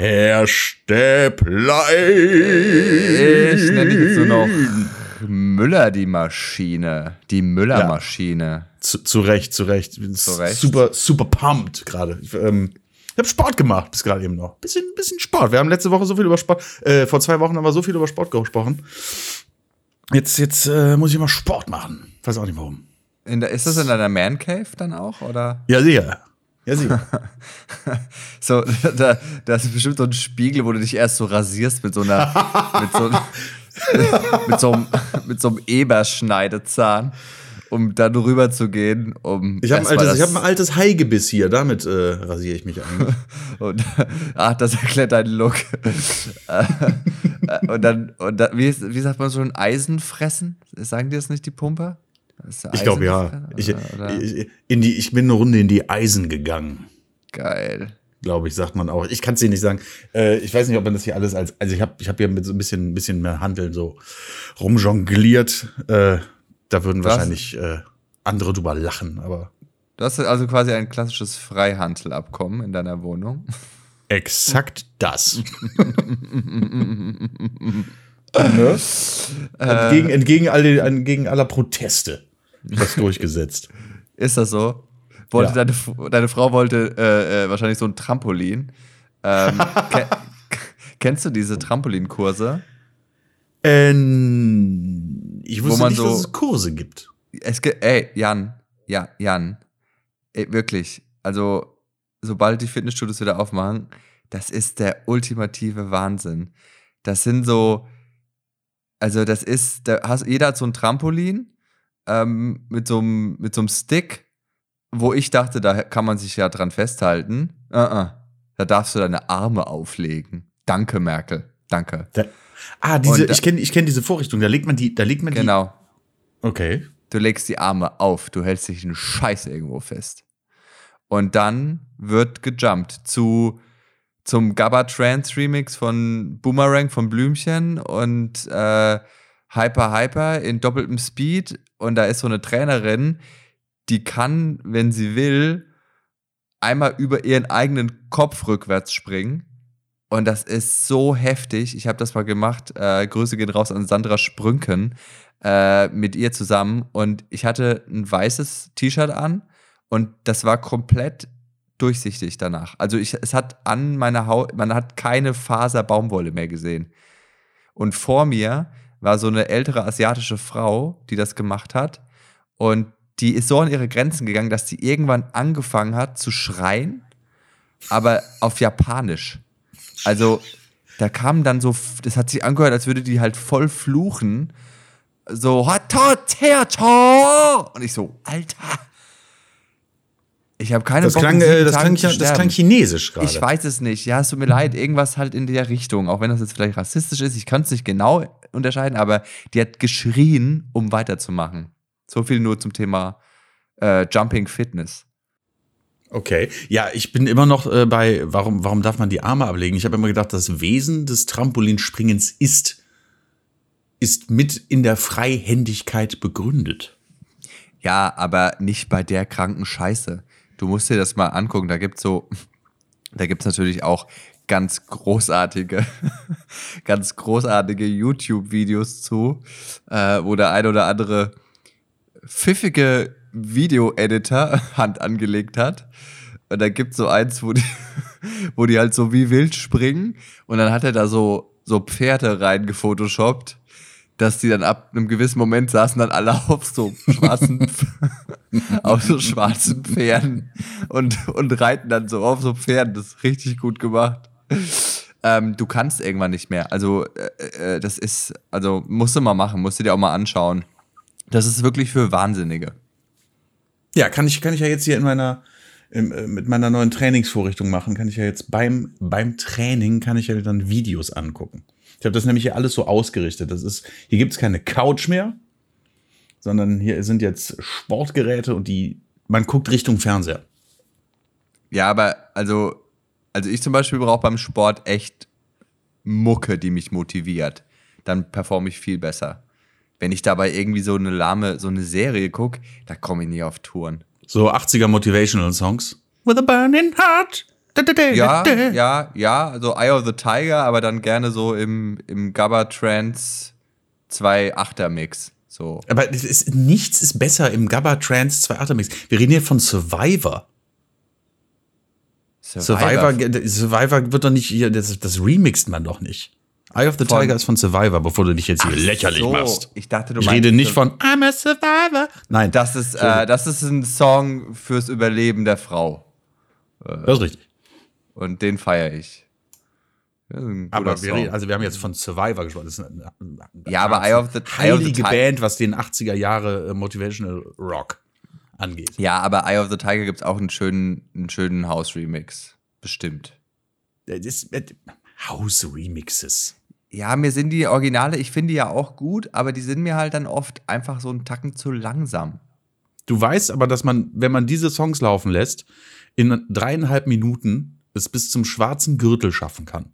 Herr Stäblein. Ich nenne dich jetzt nur noch Müller die Maschine. Die Müller-Maschine. Zu, zu Recht, zu Recht. Zu Recht. Super, super pumped gerade. Ich, ähm, ich habe Sport gemacht bis gerade eben noch. Bisschen, bisschen Sport. Wir haben letzte Woche so viel über Sport, äh, vor zwei Wochen haben wir so viel über Sport gesprochen. Jetzt, jetzt äh, muss ich mal Sport machen. Weiß auch nicht warum. In der, ist das in deiner Man Cave dann auch? Oder? Ja, sicher. Ja, sicher. So, da, da ist bestimmt so ein Spiegel, wo du dich erst so rasierst mit so einer, mit so, mit so einem, mit so einem Eberschneidezahn, um dann rüber zu gehen, um. Ich habe ein, altes- ich hab ein altes Haigebiss hier. Damit äh, rasiere ich mich eigentlich. Und, ach, das erklärt deinen Look. Äh, äh, und dann, und dann wie, wie sagt man so ein Eisen fressen? Sagen die das nicht, die Pumper? Ich glaube ja. Ich, ich, in die, ich bin eine Runde in die Eisen gegangen. Geil. glaube ich, sagt man auch. Ich kann es dir nicht sagen. Äh, ich weiß nicht, ob man das hier alles als. Also ich habe ich hab hier mit so ein bisschen, ein bisschen mehr Handeln so rumjongliert. Äh, da würden Was? wahrscheinlich äh, andere drüber lachen, aber Du hast also quasi ein klassisches Freihandelabkommen in deiner Wohnung. exakt das. ne? entgegen, entgegen, alle, entgegen aller Proteste das durchgesetzt. Ist das so? Wollte Ja. deine, deine Frau wollte äh, äh, wahrscheinlich so ein Trampolin. Ähm, ke kennst du diese Trampolinkurse? Ähm, ich Wo wusste man nicht, so- dass es Kurse gibt. Es gibt, ey, Jan, ja, Jan, ey, wirklich, also, sobald die Fitnessstudios wieder aufmachen, das ist der ultimative Wahnsinn. Das sind so, also, das ist, da hast, jeder hat so ein Trampolin ähm, mit, so einem, mit so einem Stick, wo ich dachte, da kann man sich ja dran festhalten. Uh -uh. Da darfst du deine Arme auflegen. Danke, Merkel. Danke. Da, ah, diese, Und ich kenne ich kenn diese Vorrichtung. Da legt man die, da legt man Genau. die. Okay. Du legst die Arme auf, du hältst dich einen Scheiß irgendwo fest. Und dann wird gejumpt zu zum Gabba Trance Remix von Boomerang von Blümchen und äh, Hyper Hyper in doppeltem Speed. Und da ist so eine Trainerin, die kann, wenn sie will, einmal über ihren eigenen Kopf rückwärts springen. Und das ist so heftig. Ich habe das mal gemacht. Äh, Grüße gehen raus an Sandra Sprünken äh, mit ihr zusammen. Und ich hatte ein weißes T-Shirt an und das war komplett durchsichtig danach. Also ich, es hat an meiner Haut, man hat keine Faser Baumwolle mehr gesehen. Und vor mir war so eine ältere asiatische Frau, die das gemacht hat. Und die ist so an ihre Grenzen gegangen, dass sie irgendwann angefangen hat zu schreien, aber auf Japanisch. Also da kam dann so, das hat sich angehört, als würde die halt voll fluchen. So, und ich so, Alter. Ich habe keine Das Bock, klang, äh, das klang, das klang chinesisch gerade. Ich weiß es nicht. Ja, es tut mir leid. Irgendwas halt in der Richtung. Auch wenn das jetzt vielleicht rassistisch ist. Ich kann es nicht genau unterscheiden, aber die hat geschrien, um weiterzumachen. So viel nur zum Thema äh, Jumping Fitness. Okay. Ja, ich bin immer noch äh, bei, warum, warum darf man die Arme ablegen? Ich habe immer gedacht, das Wesen des Trampolinspringens ist, ist mit in der Freihändigkeit begründet. Ja, aber nicht bei der kranken Scheiße. Du musst dir das mal angucken. Da gibt's so, da gibt's natürlich auch ganz großartige, ganz großartige YouTube-Videos zu, äh, wo der ein oder andere pfiffige Video-Editor Hand angelegt hat. Und da gibt's so eins, wo die, wo die halt so wie wild springen. Und dann hat er da so, so Pferde reingefotoshoppt, dass die dann ab einem gewissen Moment saßen dann alle auf so schwarzen, auf so schwarzen Pferden und, und reiten dann so auf so Pferden. Das ist richtig gut gemacht. Ähm, du kannst irgendwann nicht mehr. Also, äh, äh, das ist, also musst du mal machen, musst du dir auch mal anschauen. Das ist wirklich für Wahnsinnige. Ja, kann ich, kann ich ja jetzt hier in meiner, im, äh, mit meiner neuen Trainingsvorrichtung machen, kann ich ja jetzt beim, beim Training kann ich ja dann Videos angucken. Ich habe das nämlich hier alles so ausgerichtet. Das ist, hier gibt's keine Couch mehr, sondern hier sind jetzt Sportgeräte und die, man guckt Richtung Fernseher. Ja, aber also, also ich zum Beispiel brauche beim Sport echt Mucke, die mich motiviert. Dann performe ich viel besser. Wenn ich dabei irgendwie so eine lahme, so eine Serie gucke, da komme ich nie auf Touren. So 80er Motivational Songs. With a burning heart. Ja, ja, ja, also Eye of the Tiger, aber dann gerne so im, im Gabba Trance 2 8er Mix. So. Aber ist, nichts ist besser im Gabba Trance 2 8er Mix. Wir reden hier von Survivor. Survivor, Survivor, Survivor wird doch nicht hier, das, das remixt man doch nicht. Eye of the von, Tiger ist von Survivor, bevor du dich jetzt hier lächerlich so. machst. Ich dachte, du Ich rede nicht von I'm a Survivor. Nein. Das ist, äh, das ist ein Song fürs Überleben der Frau. Das ist richtig. Und den feiere ich. Aber wir reden, also wir haben jetzt von Survivor gesprochen. Das ist eine, eine ja, aber Eye of the heilige Band, was den 80er Jahre äh, Motivational Rock angeht. Ja, aber Eye of the Tiger gibt es auch einen schönen, einen schönen House-Remix. Bestimmt. House-Remixes. Ja, mir sind die Originale, ich finde die ja auch gut, aber die sind mir halt dann oft einfach so einen Tacken zu langsam. Du weißt aber, dass man, wenn man diese Songs laufen lässt, in dreieinhalb Minuten es bis zum schwarzen Gürtel schaffen kann.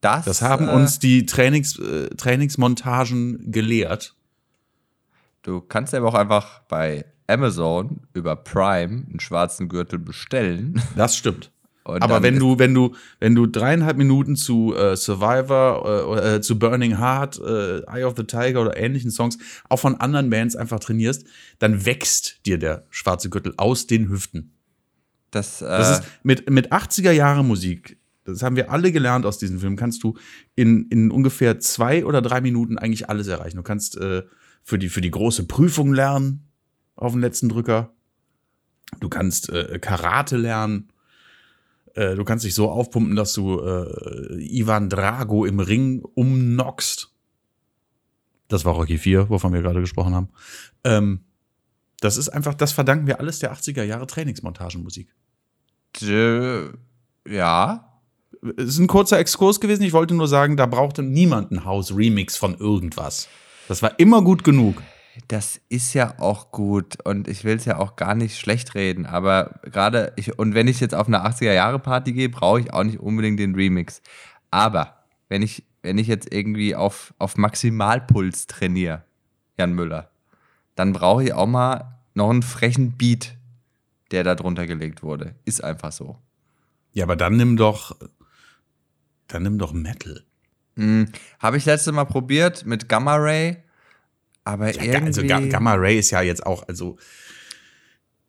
Das, das haben äh, uns die Trainings, äh, Trainingsmontagen gelehrt. Du kannst aber auch einfach bei Amazon über Prime einen schwarzen Gürtel bestellen. Das stimmt. Und Aber wenn du, wenn du, wenn du dreieinhalb Minuten zu äh, Survivor, äh, äh, zu Burning Heart, äh, Eye of the Tiger oder ähnlichen Songs auch von anderen Bands einfach trainierst, dann wächst dir der schwarze Gürtel aus den Hüften. Das, äh das ist mit, mit 80er Jahre Musik, das haben wir alle gelernt aus diesem Film, kannst du in, in ungefähr zwei oder drei Minuten eigentlich alles erreichen. Du kannst äh, für, die, für die große Prüfung lernen auf den letzten Drücker. Du kannst äh, Karate lernen äh, du kannst dich so aufpumpen, dass du äh, Ivan Drago im Ring umnockst. Das war Rocky 4, wovon wir gerade gesprochen haben. Ähm, das ist einfach, das verdanken wir alles der 80er Jahre Trainingsmontagenmusik. Ja. Es ist ein kurzer Exkurs gewesen. Ich wollte nur sagen, da brauchte niemand ein House-Remix von irgendwas. Das war immer gut genug das ist ja auch gut und ich will es ja auch gar nicht schlecht reden, aber gerade ich, und wenn ich jetzt auf eine 80er-Jahre-Party gehe, brauche ich auch nicht unbedingt den Remix. Aber wenn ich, wenn ich jetzt irgendwie auf, auf Maximalpuls trainiere, Jan Müller, dann brauche ich auch mal noch einen frechen Beat, der da drunter gelegt wurde. Ist einfach so. Ja, aber dann nimm doch, dann nimm doch Metal. Hm, Habe ich letztes Mal probiert mit Gamma Ray aber ja, also irgendwie. Also Gamma Ray ist ja jetzt auch, also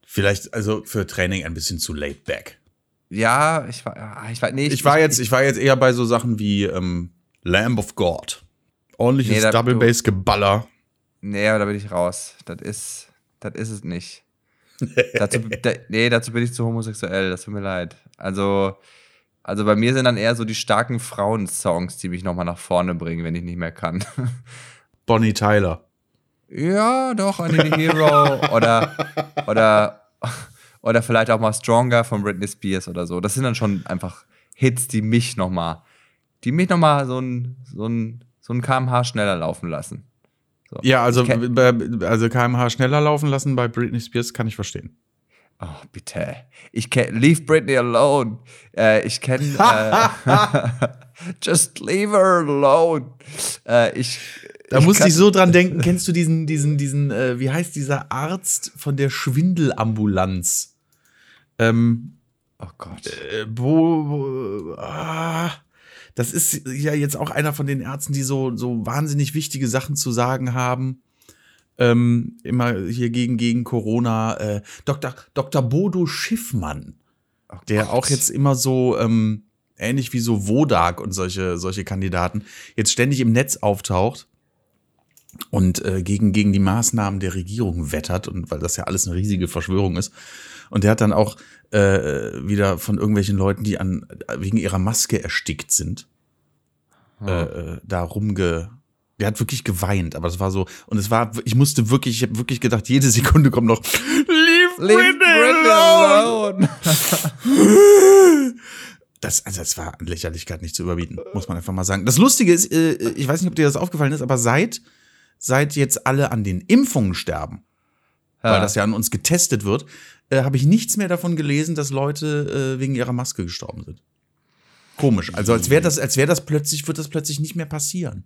vielleicht, also für Training ein bisschen zu laid back. Ja, ich war, ich war, nee, ich, ich war jetzt, ich war jetzt eher bei so Sachen wie ähm, Lamb of God. Ordentliches nee, Double Bass Geballer. Nee, aber da bin ich raus. Das ist, das ist es nicht. Dazu, da, nee, dazu bin ich zu homosexuell. Das tut mir leid. Also, also bei mir sind dann eher so die starken Frauensongs, die mich nochmal nach vorne bringen, wenn ich nicht mehr kann. Bonnie Tyler. Ja, doch, I Need a Hero oder, oder, oder vielleicht auch mal Stronger von Britney Spears oder so. Das sind dann schon einfach Hits, die mich nochmal, die mich nochmal so ein, so ein, so ein kmh schneller laufen lassen. So. Ja, also, also kmh schneller laufen lassen bei Britney Spears kann ich verstehen. Oh, bitte. Ich kenn, leave Britney alone. Äh, ich kenne. Äh, just leave her alone. Äh, ich da ich musste ich so dran denken, kennst du diesen, diesen, diesen, äh, wie heißt dieser Arzt von der Schwindelambulanz? Ähm, oh Gott. Äh, wo, wo ah, das ist ja jetzt auch einer von den Ärzten, die so, so wahnsinnig wichtige Sachen zu sagen haben. Ähm, immer hier gegen, gegen Corona. Äh, Dr. Dr. Bodo Schiffmann, oh der auch jetzt immer so, ähm, ähnlich wie so Wodak und solche, solche Kandidaten, jetzt ständig im Netz auftaucht und äh, gegen, gegen die Maßnahmen der Regierung wettert und weil das ja alles eine riesige Verschwörung ist. Und der hat dann auch äh, wieder von irgendwelchen Leuten, die an wegen ihrer Maske erstickt sind, oh. äh, da rumge. Der hat wirklich geweint, aber es war so und es war, ich musste wirklich, ich habe wirklich gedacht, jede Sekunde kommt noch Leave, Leave Britney alone. Das, also das war an Lächerlichkeit nicht zu überbieten, muss man einfach mal sagen. Das Lustige ist, äh, ich weiß nicht, ob dir das aufgefallen ist, aber seit seit jetzt alle an den Impfungen sterben, ja. weil das ja an uns getestet wird, äh, habe ich nichts mehr davon gelesen, dass Leute äh, wegen ihrer Maske gestorben sind. Komisch. Also als wäre das, als wäre das plötzlich, wird das plötzlich nicht mehr passieren.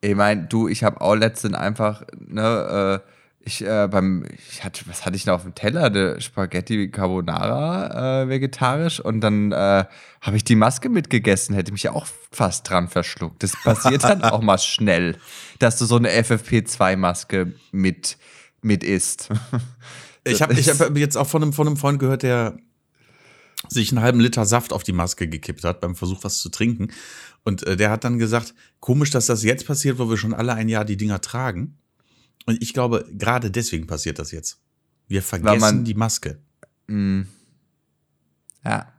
Ich meine, du, ich habe auch letztens einfach ne, Ich, äh, beim, ich hatte, was hatte ich noch auf dem Teller? Eine Spaghetti Carbonara äh, vegetarisch und dann äh, habe ich die Maske mitgegessen, hätte mich ja auch fast dran verschluckt. Das passiert dann auch mal schnell, dass du so eine FFP2-Maske mit, mit isst. Ich habe ich hab jetzt auch von einem, von einem Freund gehört, der sich einen halben Liter Saft auf die Maske gekippt hat beim Versuch, was zu trinken. Und äh, der hat dann gesagt, komisch, dass das jetzt passiert, wo wir schon alle ein Jahr die Dinger tragen. Und ich glaube, gerade deswegen passiert das jetzt. Wir vergessen man- die Maske. Mm. Ja.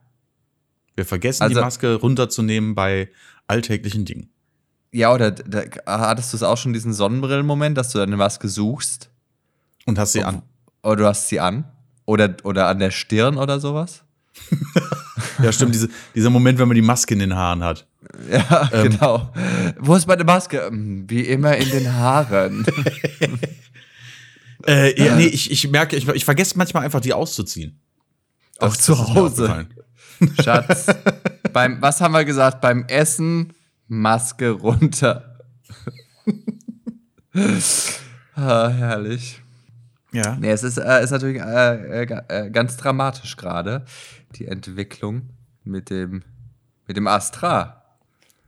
Wir vergessen Also- die Maske runterzunehmen bei alltäglichen Dingen. Ja, oder da, hattest du es auch schon diesen Sonnenbrillen-Moment, dass du deine Maske suchst? Und hast sie an. Oder du hast sie an? Oder, oder an der Stirn oder sowas? Ja, stimmt, diese, dieser Moment, wenn man die Maske in den Haaren hat. Ja, Ähm. genau. Wo ist meine Maske? Hm, Wie immer in den Haaren. Äh, ja, nee, ich, ich merke, ich, ich vergesse manchmal einfach, die auszuziehen. Auch zu Hause. Schatz, beim, was haben wir gesagt? Beim Essen Maske runter. ah, herrlich. Ja. Nee, es ist, äh, ist natürlich äh, äh, äh, ganz dramatisch gerade, die Entwicklung mit dem, mit dem Astra.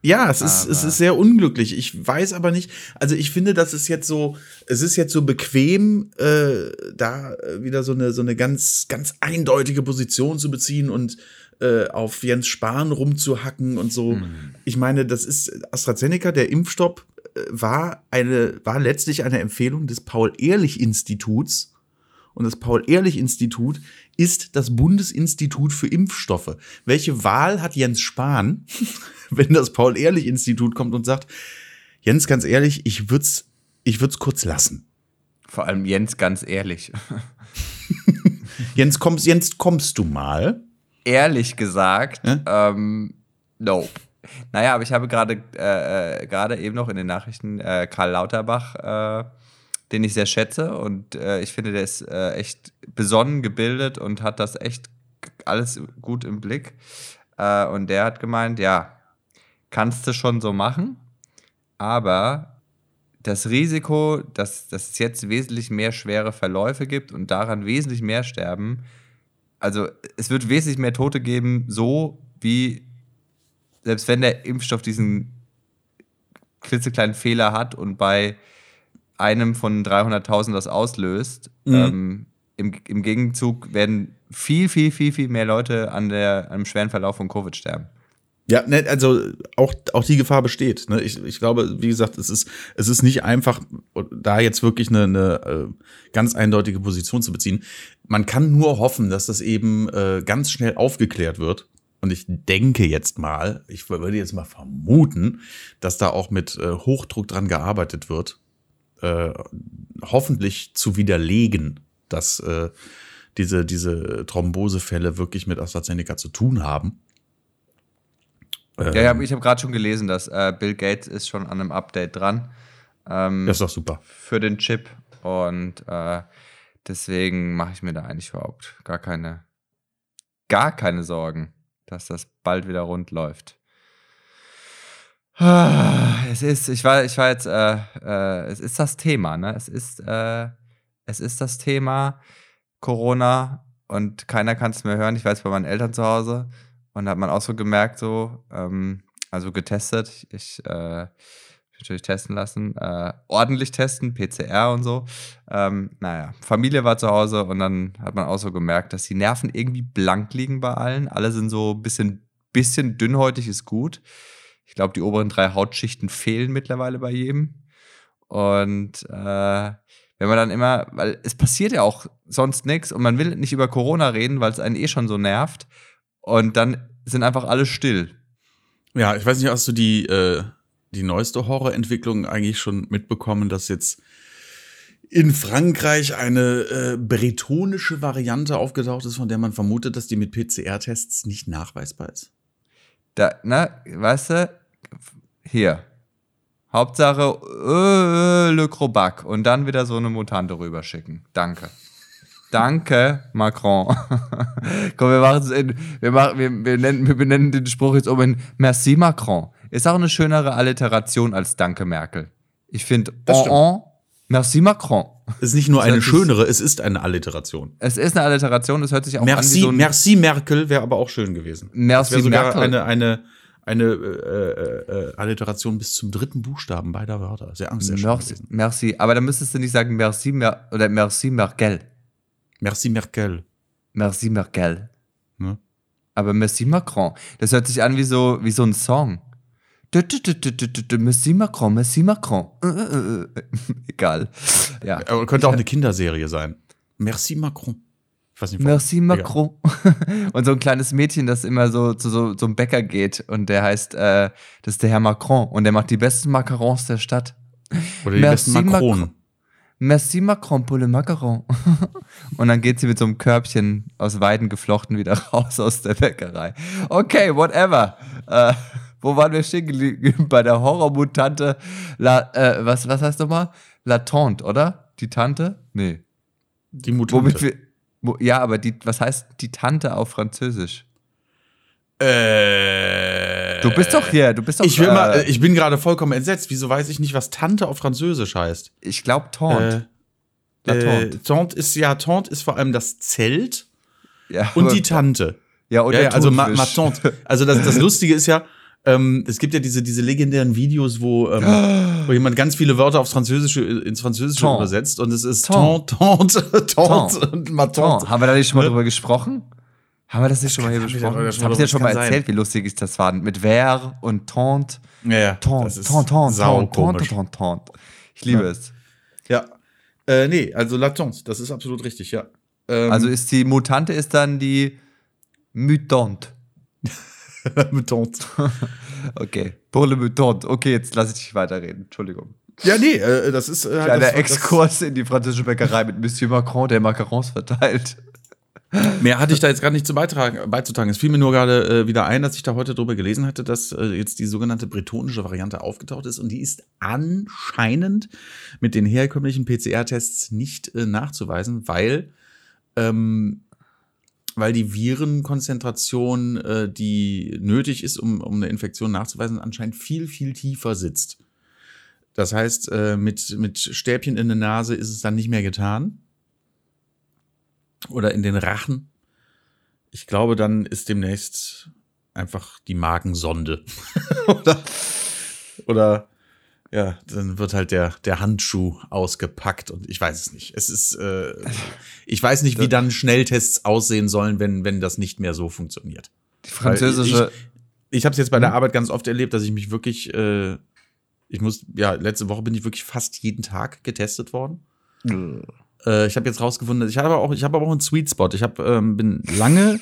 Ja, es ist, es ist sehr unglücklich. Ich weiß aber nicht, also ich finde, das ist jetzt so, es ist jetzt so bequem, äh, da äh, wieder so eine, so eine ganz, ganz eindeutige Position zu beziehen und äh, auf Jens Spahn rumzuhacken und so. Ich meine, das ist AstraZeneca, der Impfstopp war eine, war letztlich eine Empfehlung des Paul-Ehrlich-Instituts. Und das Paul-Ehrlich-Institut ist das Bundesinstitut für Impfstoffe. Welche Wahl hat Jens Spahn, wenn das Paul-Ehrlich-Institut kommt und sagt, Jens, ganz ehrlich, ich würd's, ich würd's kurz lassen. Vor allem Jens, ganz ehrlich. Jens, kommst, Jens, kommst du mal? Ehrlich gesagt, Ja? ähm, nope. Naja, aber ich habe gerade äh, äh, gerade eben noch in den Nachrichten äh, Karl Lauterbach, äh, den ich sehr schätze und äh, ich finde, der ist äh, echt besonnen gebildet und hat das echt alles gut im Blick. Und der hat gemeint, ja, kannst du schon so machen, aber das Risiko, dass, dass es jetzt wesentlich mehr schwere Verläufe gibt und daran wesentlich mehr sterben, also es wird wesentlich mehr Tote geben, so wie selbst wenn der Impfstoff diesen klitzekleinen Fehler hat und bei einem von 300.000 das auslöst, Mhm. ähm, im, im Gegenzug werden viel, viel, viel, viel mehr Leute an, der, einem schweren Verlauf von Covid sterben. Ja, ne, also auch, auch die Gefahr besteht. Ne? Ich, ich glaube, wie gesagt, es ist, es ist nicht einfach, da jetzt wirklich eine, eine äh, ganz eindeutige Position zu beziehen. Man kann nur hoffen, dass das eben äh, ganz schnell aufgeklärt wird. Und ich denke jetzt mal, ich würde jetzt mal vermuten, dass da auch mit äh, Hochdruck dran gearbeitet wird, äh, hoffentlich zu widerlegen, dass äh, diese, diese Thrombosefälle wirklich mit AstraZeneca zu tun haben. Ja, ja, ich habe gerade schon gelesen, dass äh, Bill Gates ist schon an einem Update dran ähm, Das ist doch super. für den Chip und äh, deswegen mache ich mir da eigentlich überhaupt gar keine, gar keine Sorgen, dass das bald wieder rund läuft. Ah, Es ist, ich war, ich war jetzt, äh, äh, es ist das Thema, ne? Es ist, äh, es ist das Thema Corona und keiner kann es mehr hören. Ich weiß bei meinen Eltern zu Hause und da hat man auch so gemerkt, so, ähm, also getestet. Ich, äh, natürlich testen lassen, äh, ordentlich testen, PCR und so. Ähm, naja, Familie war zu Hause und dann hat man auch so gemerkt, dass die Nerven irgendwie blank liegen bei allen. Alle sind so ein bisschen, bisschen dünnhäutig, ist gut. Ich glaube, die oberen drei Hautschichten fehlen mittlerweile bei jedem. Und äh, wenn man dann immer, weil es passiert ja auch sonst nichts und man will nicht über Corona reden, weil es einen eh schon so nervt. Und dann sind einfach alle still. Ja, ich weiß nicht, hast du die, äh, die neueste Horrorentwicklung eigentlich schon mitbekommen, dass jetzt in Frankreich eine äh, bretonische Variante aufgetaucht ist, von der man vermutet, dass die mit PCR-Tests nicht nachweisbar ist? Da, na, weißt du, hier. Hauptsache äh, Le Crobac und dann wieder so eine Mutante rüberschicken. Danke. Danke, Macron. Komm, wir machen es in, wir, machen, wir, wir, nennen, wir benennen den Spruch jetzt um in Merci Macron. Ist auch eine schönere Alliteration als Danke Merkel. Ich finde, Das oh, oh, Merci Macron. Es ist nicht nur Das eine schönere, es ist eine Alliteration. Es ist eine Alliteration, es hört sich auch an wie Merci, so ein Merci Merkel wäre aber auch schön gewesen. Merci wäre sogar Merkel. eine, eine, eine äh, äh, Alliteration bis zum dritten Buchstaben beider Wörter. Sehr, schön Merci, merci. Aber dann müsstest du nicht sagen Merci Mer oder Merci Merkel. Merci Merkel. Merci Merkel. Ne? Aber Merci Macron. Das hört sich an wie so, wie so ein Song. Merci Macron, Merci Macron. Äh, äh, äh. Egal. Ja. Aber könnte auch eine Kinderserie sein. Merci Macron. Ich weiß nicht. Merci Macron. Und so ein kleines Mädchen, das immer so zu so, so einem Bäcker geht und der heißt, äh, das ist der Herr Macron und der macht die besten Macarons der Stadt. Oder die Merci besten Macron. Macron. Merci Macron pour le Macaron. und dann geht sie mit so einem Körbchen aus Weiden geflochten wieder raus aus der Bäckerei. Okay, whatever. Äh, wo waren wir stehen geblieben? Bei der Horrormutante La, äh, was, was heißt nochmal? La Tante, oder? Die Tante? Nee. Die Mutante. Womit wir, wo, ja, aber die, was heißt die Tante auf Französisch? äh, Du bist doch hier, du bist doch Ich, will äh, mal, ich bin gerade vollkommen entsetzt. Wieso weiß ich nicht, was Tante auf Französisch heißt? ich glaube Tante. Äh, äh, Tante. Ist ja Tante ist vor allem das Zelt ja, und die Tante. ja, und ja, also ma, ma Tante. Also das, das Lustige ist ja, ähm, es gibt ja diese, diese legendären Videos, wo, ähm, wo jemand ganz viele Wörter aufs Französische ins Französische Tante. übersetzt und es ist Tante. Tante, und ma Oh, Tante. haben wir da nicht schon mal Ne? drüber gesprochen? Haben wir das nicht schon mal hier besprochen? schon habe ich drüber- ja schon mal erzählt, wie lustig ich das war. Mit Ver und Tante. Ja, ja, Tante, sau Tante, Tante, komisch. Tante, Tante. Ich liebe Ja. es. Ja. Äh, nee, also La Tante, das ist absolut richtig, ja. Ähm, Also ist die Mutante ist dann die Mutante. mit Tante. Okay. Pour le Mutante. Okay, jetzt lasse ich dich weiterreden. Entschuldigung. Ja, nee, äh, das ist äh, Kleiner Exkurs in die französische Bäckerei mit Monsieur Macron, der Macarons verteilt. Mehr hatte ich da jetzt gerade nicht zu beitragen, beizutragen. Es fiel mir nur gerade äh, wieder ein, dass ich da heute drüber gelesen hatte, dass äh, jetzt die sogenannte bretonische Variante aufgetaucht ist und die ist anscheinend mit den herkömmlichen PCR-Tests nicht äh, nachzuweisen, weil, ähm, weil die Virenkonzentration, äh, die nötig ist, um, um eine Infektion nachzuweisen, anscheinend viel, viel tiefer sitzt. Das heißt, äh, mit, mit Stäbchen in der Nase ist es dann nicht mehr getan oder in den Rachen. Ich glaube, dann ist demnächst einfach die Magensonde. oder, oder ja, dann wird halt der, der Handschuh ausgepackt und ich weiß es nicht. Es ist, äh, ich weiß nicht, wie dann Schnelltests aussehen sollen, wenn, wenn das nicht mehr so funktioniert. Die französische. Ich habe es jetzt bei der Mhm. Arbeit ganz oft erlebt, dass ich mich wirklich, äh, ich muss, ja, letzte Woche bin ich wirklich fast jeden Tag getestet worden. Äh, ich habe jetzt rausgefunden, ich habe aber auch, ich habe aber auch einen Sweet Spot. Ich habe ähm, bin lange,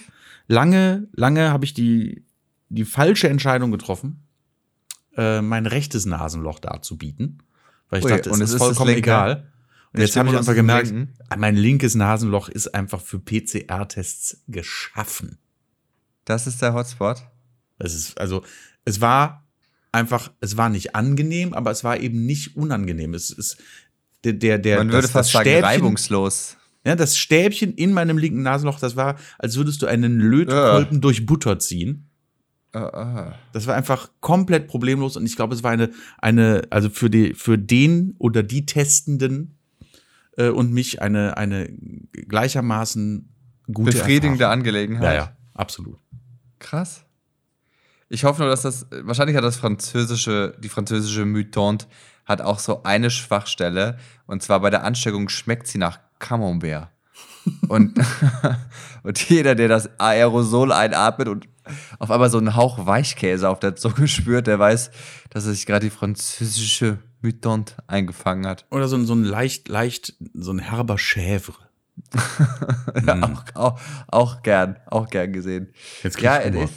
lange, lange habe ich die die falsche Entscheidung getroffen, äh, mein rechtes Nasenloch darzubieten, weil ich Ui, dachte, es und ist es ist vollkommen egal. Und jetzt habe ich einfach gemerkt, Linken. mein linkes Nasenloch ist einfach für PCR-Tests geschaffen. Das ist der Hotspot. Es ist, also, es war einfach, es war nicht angenehm, aber es war eben nicht unangenehm. Es ist der, der, der Man würde das, fast das sagen, Stäbchen, reibungslos. Ja, das Stäbchen in meinem linken Nasenloch, das war, als würdest du einen Lötkolben durch Butter ziehen. Äh, äh. Das war einfach komplett problemlos und ich glaube, es war eine, eine, also für die, für den oder die Testenden äh, und mich eine, eine gleichermaßen gute Befriedigende Erfahrung. Angelegenheit. Ja, ja, absolut. Krass. Ich hoffe nur, dass das, wahrscheinlich hat das französische, die französische Mutante hat auch so eine Schwachstelle und zwar bei der Ansteckung schmeckt sie nach Camembert. Und, und jeder, der das Aerosol einatmet und auf einmal so einen Hauch Weichkäse auf der Zunge spürt, der weiß, dass er sich gerade die französische Mutante eingefangen hat. Oder so, ein- so ein leicht, leicht, so ein herber Chèvre. Ja, auch, auch, auch gern, auch gern gesehen. Jetzt ja, es ist,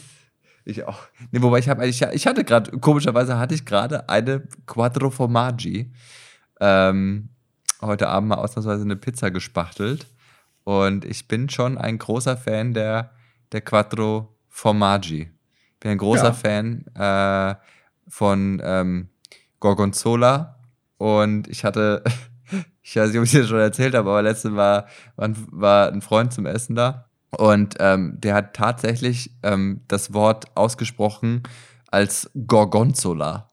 ich auch. Nee, wobei ich habe, ich, ich hatte gerade, komischerweise hatte ich gerade eine Quattro Formaggi. Ähm, heute Abend mal ausnahmsweise eine Pizza gespachtelt. Und ich bin schon ein großer Fan der, der Quattro Formaggi. Bin ein großer Ja. Fan äh, von ähm, Gorgonzola. Und ich hatte, ich weiß nicht, ob ich dir schon erzählt habe, aber letztens war, war, war ein Freund zum Essen da. Und ähm, der hat tatsächlich ähm, das Wort ausgesprochen als Gorgonzola.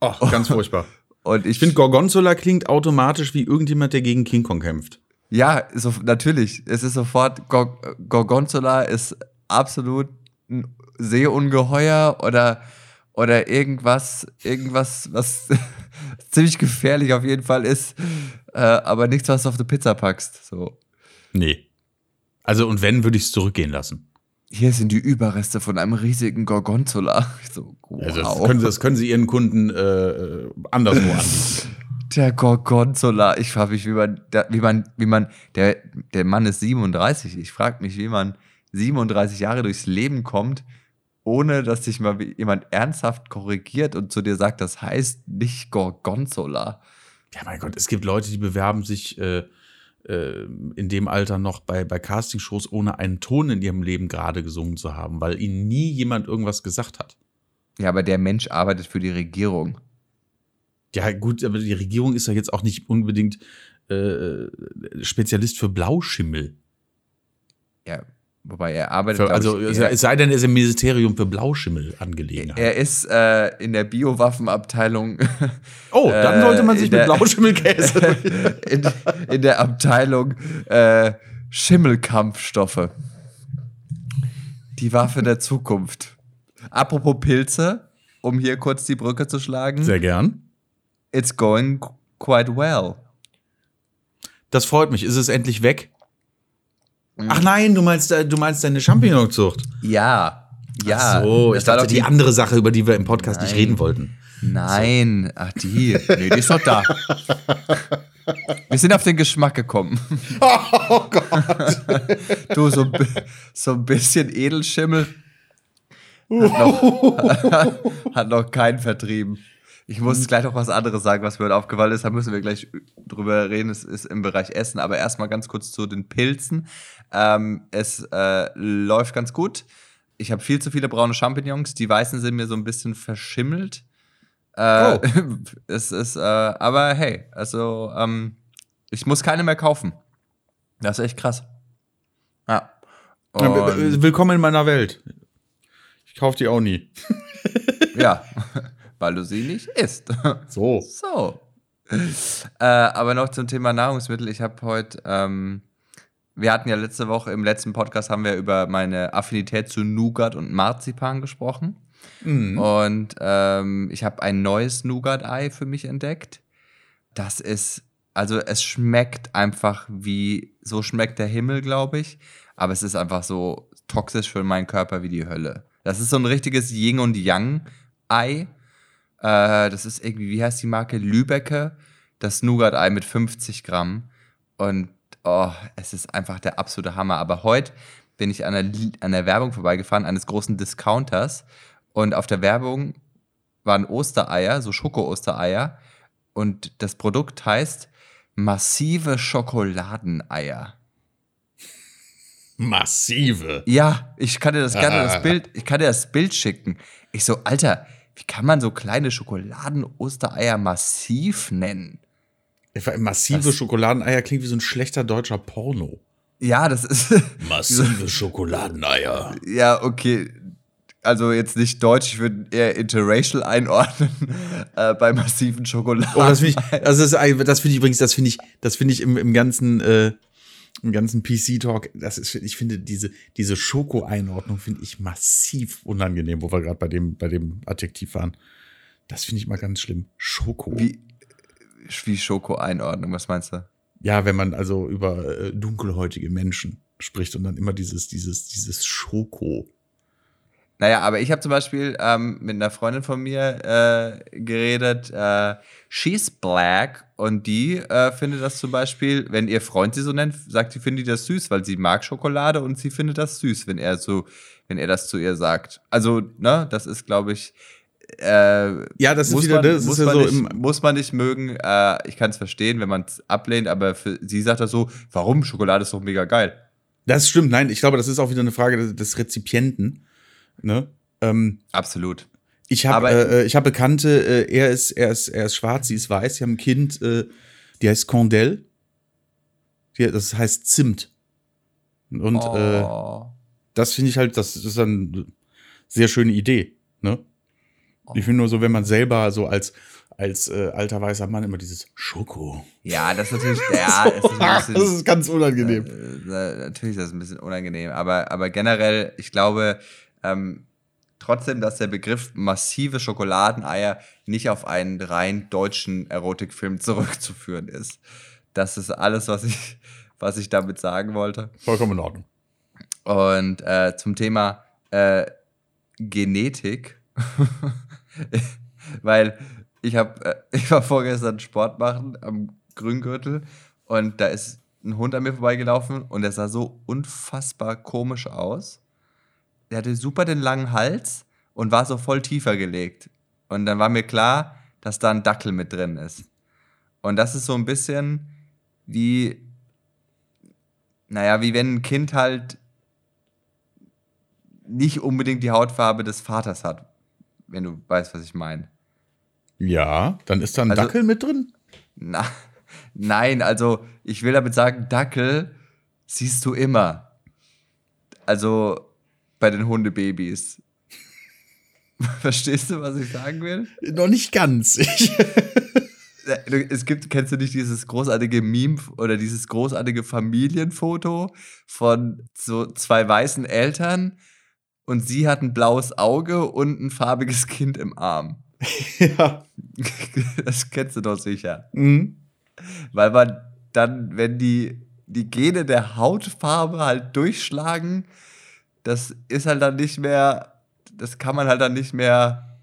Oh, ganz furchtbar. Und ich, Ich finde, Gorgonzola klingt automatisch wie irgendjemand, der gegen King Kong kämpft. ja, so, natürlich. Es ist sofort, Gor Gorgonzola ist absolut ein Seeungeheuer oder, oder irgendwas, irgendwas, was ziemlich gefährlich auf jeden Fall ist, äh, aber nichts, was du auf eine Pizza packst. So. Nee. Also, und wenn, würde ich es zurückgehen lassen. Hier sind die Überreste von einem riesigen Gorgonzola. So, wow. Also, das können, Sie- das können Sie Ihren Kunden äh, anderswo anbieten. Der Gorgonzola. Ich frage mich, wie man, der, wie man, wie man, der, der Mann ist 37. Ich frage mich, wie man 37 Jahre durchs Leben kommt, ohne dass sich mal jemand ernsthaft korrigiert und zu dir sagt, das heißt nicht Gorgonzola. Ja, mein Gott, es gibt Leute, die bewerben sich äh, äh, in dem Alter noch bei, bei Castingshows, ohne einen Ton in ihrem Leben gerade gesungen zu haben, weil ihnen nie jemand irgendwas gesagt hat. Ja, aber der Mensch arbeitet für die Regierung. Ja, gut, aber die Regierung ist ja jetzt auch nicht unbedingt äh, Spezialist für Blauschimmel. Ja, wobei er arbeitet. Für, also, ich, es sei denn, er ist im Ministerium für Blauschimmel angelegenheit. er ist äh, in der Biowaffenabteilung. oh, dann sollte man äh, sich mit Blauschimmelkäse. in, in der Abteilung äh, Schimmelkampfstoffe. Die Waffe der Zukunft. Apropos Pilze, um hier kurz die Brücke zu schlagen. Sehr gern. It's going qu- quite well. Das freut mich. Ist es endlich weg? Ach nein, du meinst, äh, du meinst deine Champignonzucht. Ja. Ja. Ach so, das ich dachte doch die andere Sache, über die wir im Podcast nicht Nein. reden wollten. Nein, ach die. Nee, die ist doch da. Wir sind auf den Geschmack gekommen. Oh Gott. Du, so, so ein bisschen Edelschimmel hat noch, hat noch keinen vertrieben. Ich muss gleich noch was anderes sagen, was mir heute aufgefallen ist. Da müssen wir gleich drüber reden. Es ist im Bereich Essen. Aber erstmal ganz kurz zu den Pilzen. Ähm, es äh, läuft ganz gut. Ich habe viel zu viele braune Champignons. Die weißen sind mir so ein bisschen verschimmelt. Äh, Oh. es ist, äh, aber hey, also ähm, ich muss keine mehr kaufen. Das ist echt krass. Ja. Und, Willkommen in meiner Welt. Ich kaufe die auch nie. ja, weil du sie nicht isst. So. So. Äh, aber noch zum Thema Nahrungsmittel. Ich habe heute, ähm, wir hatten ja letzte Woche, im letzten Podcast haben wir über meine Affinität zu Nougat und Marzipan gesprochen. Mhm. Und ähm, ich habe ein neues Nougat-Ei für mich entdeckt. Das ist, also es schmeckt einfach wie, so schmeckt der Himmel, glaube ich. Aber es ist einfach so toxisch für meinen Körper wie die Hölle. Das ist so ein richtiges Yin und Yang-Ei. Äh, das ist irgendwie, wie heißt die Marke? Lübecker. Das Nougat-Ei mit 50 Gramm. Und oh, es ist einfach der absolute Hammer. Aber heute bin ich an der, an der Werbung vorbeigefahren, eines großen Discounters. Und auf der Werbung waren Ostereier, so Schoko-Ostereier. Und das Produkt heißt massive Schokoladeneier. Massive. Ja, ich kann dir das gerne Ah. das Bild, ich kann dir das Bild schicken. Ich so, Alter, wie kann man so kleine Schokoladen-Ostereier massiv nennen? Massive Das- Schokoladeneier klingt wie so ein schlechter deutscher Porno. Ja, das ist. Massive Schokoladeneier. ja, okay. Also jetzt nicht deutsch, ich würde eher interracial einordnen äh, bei massiven Schokoladen. Oh, das finde ich, das ist, ein- das finde ich übrigens, das finde ich, das finde ich im, im ganzen, äh, im ganzen PC-Talk, das ist, ich finde diese, diese Schoko-Einordnung finde ich massiv unangenehm, wo wir gerade bei dem, bei dem Adjektiv waren. Das finde ich mal ganz schlimm. Schoko. Wie, wie Schoko-Einordnung, was meinst du? Ja, wenn man also über äh, dunkelhäutige Menschen spricht und dann immer dieses, dieses, dieses Schoko. Naja, aber ich habe zum Beispiel ähm, mit einer Freundin von mir äh, geredet, äh, she's black und die äh, findet das zum Beispiel, wenn ihr Freund sie so nennt, sagt sie, findet das süß, weil sie mag Schokolade und sie findet das süß, wenn er so, wenn er das zu ihr sagt. Also, ne, das ist, glaube ich, äh, Ja, das ist muss wieder, man, das ist muss, ja man so nicht, muss man nicht mögen. Äh, ich kann es verstehen, wenn man es ablehnt, aber für, sie sagt das so, warum? Schokolade ist doch mega geil. Das stimmt, nein, ich glaube, das ist auch wieder eine Frage des, des Rezipienten. Ne? Ähm, Absolut. ich habe Aber- äh, ich hab Bekannte, äh, er, ist, er, ist, er ist schwarz, sie ist weiß, sie haben ein Kind, äh, die heißt Condell. Die, das heißt Zimt. Und äh, oh. das finde ich halt, das ist eine sehr schöne Idee. Ne? Ich finde nur so, wenn man selber so als, als äh, alter weißer Mann immer dieses Schoko. Ja, das ist natürlich, ja, ist das ist ganz unangenehm. Äh, natürlich ist das ein bisschen unangenehm, aber, aber generell, ich glaube, ähm, trotzdem, dass der Begriff massive Schokoladeneier nicht auf einen rein deutschen Erotikfilm zurückzuführen ist. Das ist alles, was ich, was ich damit sagen wollte. Vollkommen in Ordnung. Und äh, zum Thema äh, Genetik, weil ich habe, äh, ich war vorgestern Sport machen am Grüngürtel und da ist ein Hund an mir vorbeigelaufen und der sah so unfassbar komisch aus. Der hatte super den langen Hals und war so voll tiefer gelegt. Und dann war mir klar, dass da ein Dackel mit drin ist. Und das ist so ein bisschen wie, naja, wie wenn ein Kind halt nicht unbedingt die Hautfarbe des Vaters hat, wenn du weißt, was ich meine. Ja, dann ist da ein also, Dackel mit drin? Na, nein, also ich will damit sagen, Dackel siehst du immer. Also bei den Hundebabys. Verstehst du, was ich sagen will? Noch nicht ganz. es gibt, kennst du nicht dieses großartige Meme oder dieses großartige Familienfoto von so zwei weißen Eltern und sie hat ein blaues Auge und ein farbiges Kind im Arm? ja. Das kennst du doch sicher. Mhm. Weil man dann, wenn die, die Gene der Hautfarbe halt durchschlagen, das ist halt dann nicht mehr, das kann man halt dann nicht mehr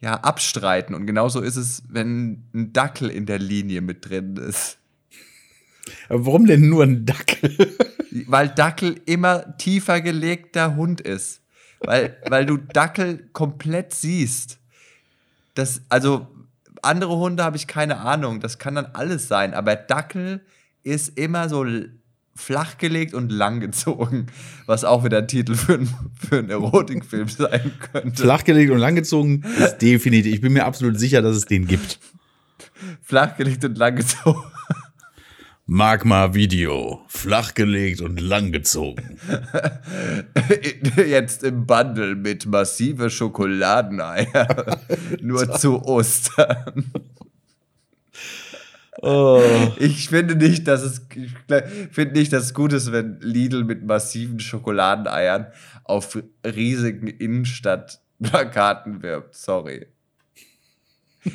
ja, abstreiten. Und genauso ist es, wenn ein Dackel in der Linie mit drin ist. Aber warum denn nur ein Dackel? Weil Dackel immer tiefer gelegter Hund ist. Weil, weil du Dackel komplett siehst das, also andere Hunde habe ich keine Ahnung, das kann dann alles sein, aber Dackel ist immer so flachgelegt und langgezogen, was auch wieder ein Titel für, ein, für einen Erotikfilm sein könnte. Flachgelegt und langgezogen ist definitiv, ich bin mir absolut sicher, dass es den gibt. Flachgelegt und langgezogen. Magma-Video, flachgelegt und langgezogen. Jetzt im Bundle mit massive Schokoladeneier. Nur zu Ostern. Oh. Ich finde nicht, dass es ich finde nicht, dass es gut ist, wenn Lidl mit massiven Schokoladeneiern auf riesigen Innenstadtplakaten wirbt. Sorry.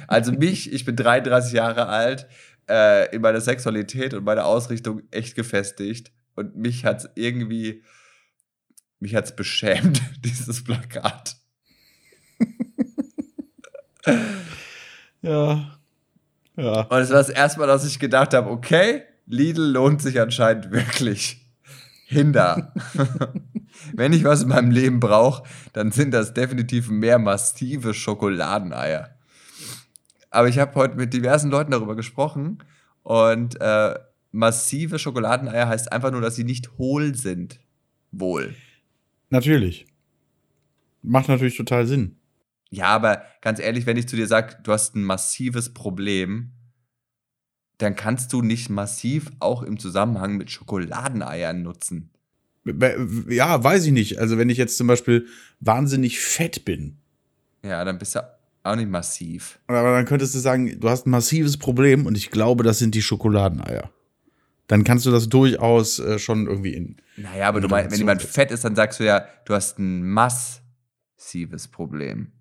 Also mich, ich bin 33 Jahre alt, äh, in meiner Sexualität und meiner Ausrichtung echt gefestigt. Und mich hat es irgendwie, mich hat es beschämt, dieses Plakat. ja. Ja. Und es war das erste Mal, dass ich gedacht habe, okay, Lidl lohnt sich anscheinend wirklich. Hinder. Wenn ich was in meinem Leben brauche, dann sind das definitiv mehr massive Schokoladeneier. Aber ich habe heute mit diversen Leuten darüber gesprochen und äh, massive Schokoladeneier heißt einfach nur, dass sie nicht hohl sind. Wohl. Natürlich. Macht natürlich total Sinn. Ja, aber ganz ehrlich, wenn ich zu dir sage, du hast ein massives Problem, dann kannst du nicht massiv auch im Zusammenhang mit Schokoladeneiern nutzen. Ja, weiß ich nicht. Also wenn ich jetzt zum Beispiel wahnsinnig fett bin. Ja, dann bist du auch nicht massiv. Aber dann könntest du sagen, du hast ein massives Problem und ich glaube, das sind die Schokoladeneier. Dann kannst du das durchaus äh, schon irgendwie in. Naja, aber du meinst, wenn jemand fett ist, dann sagst du ja, du hast ein massives Problem.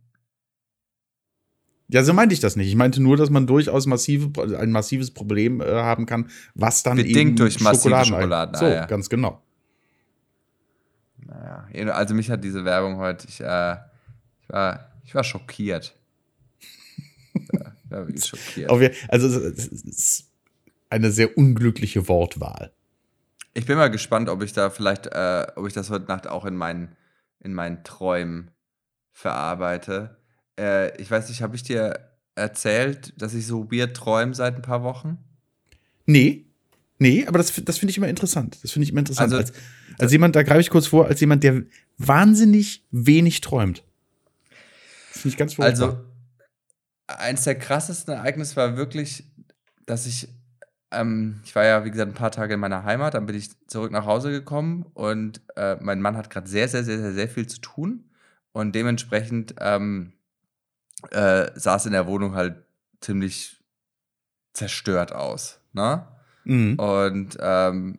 Ja, so meinte ich das nicht. Ich meinte nur, dass man durchaus massive, ein massives Problem äh, haben kann, was dann Bedingt eben durch massive Schokoladeneier. So, ganz genau. Naja, also mich hat diese Werbung heute, ich, äh, ich, war, ich war schockiert da bin ich schockiert. Also, es ist eine sehr unglückliche Wortwahl. Ich bin mal gespannt, ob ich da vielleicht, äh, ob ich das heute Nacht auch in meinen, in meinen Träumen verarbeite. Äh, ich weiß nicht, habe ich dir erzählt, dass ich so weird träume seit ein paar Wochen? Nee. Nee, aber das, das finde ich immer interessant. Das finde ich immer interessant. Also, als, als jemand, da greife ich kurz vor, als jemand, der wahnsinnig wenig träumt. Das finde ich ganz furchtbar. Also, eins der krassesten Ereignisse war wirklich, dass ich, ähm, ich war ja, wie gesagt, ein paar Tage in meiner Heimat, dann bin ich zurück nach Hause gekommen und äh, mein Mann hat gerade sehr, sehr, sehr, sehr, sehr viel zu tun und dementsprechend ähm, äh, saß in der Wohnung halt ziemlich zerstört aus. Ne? Mhm. Und, ähm,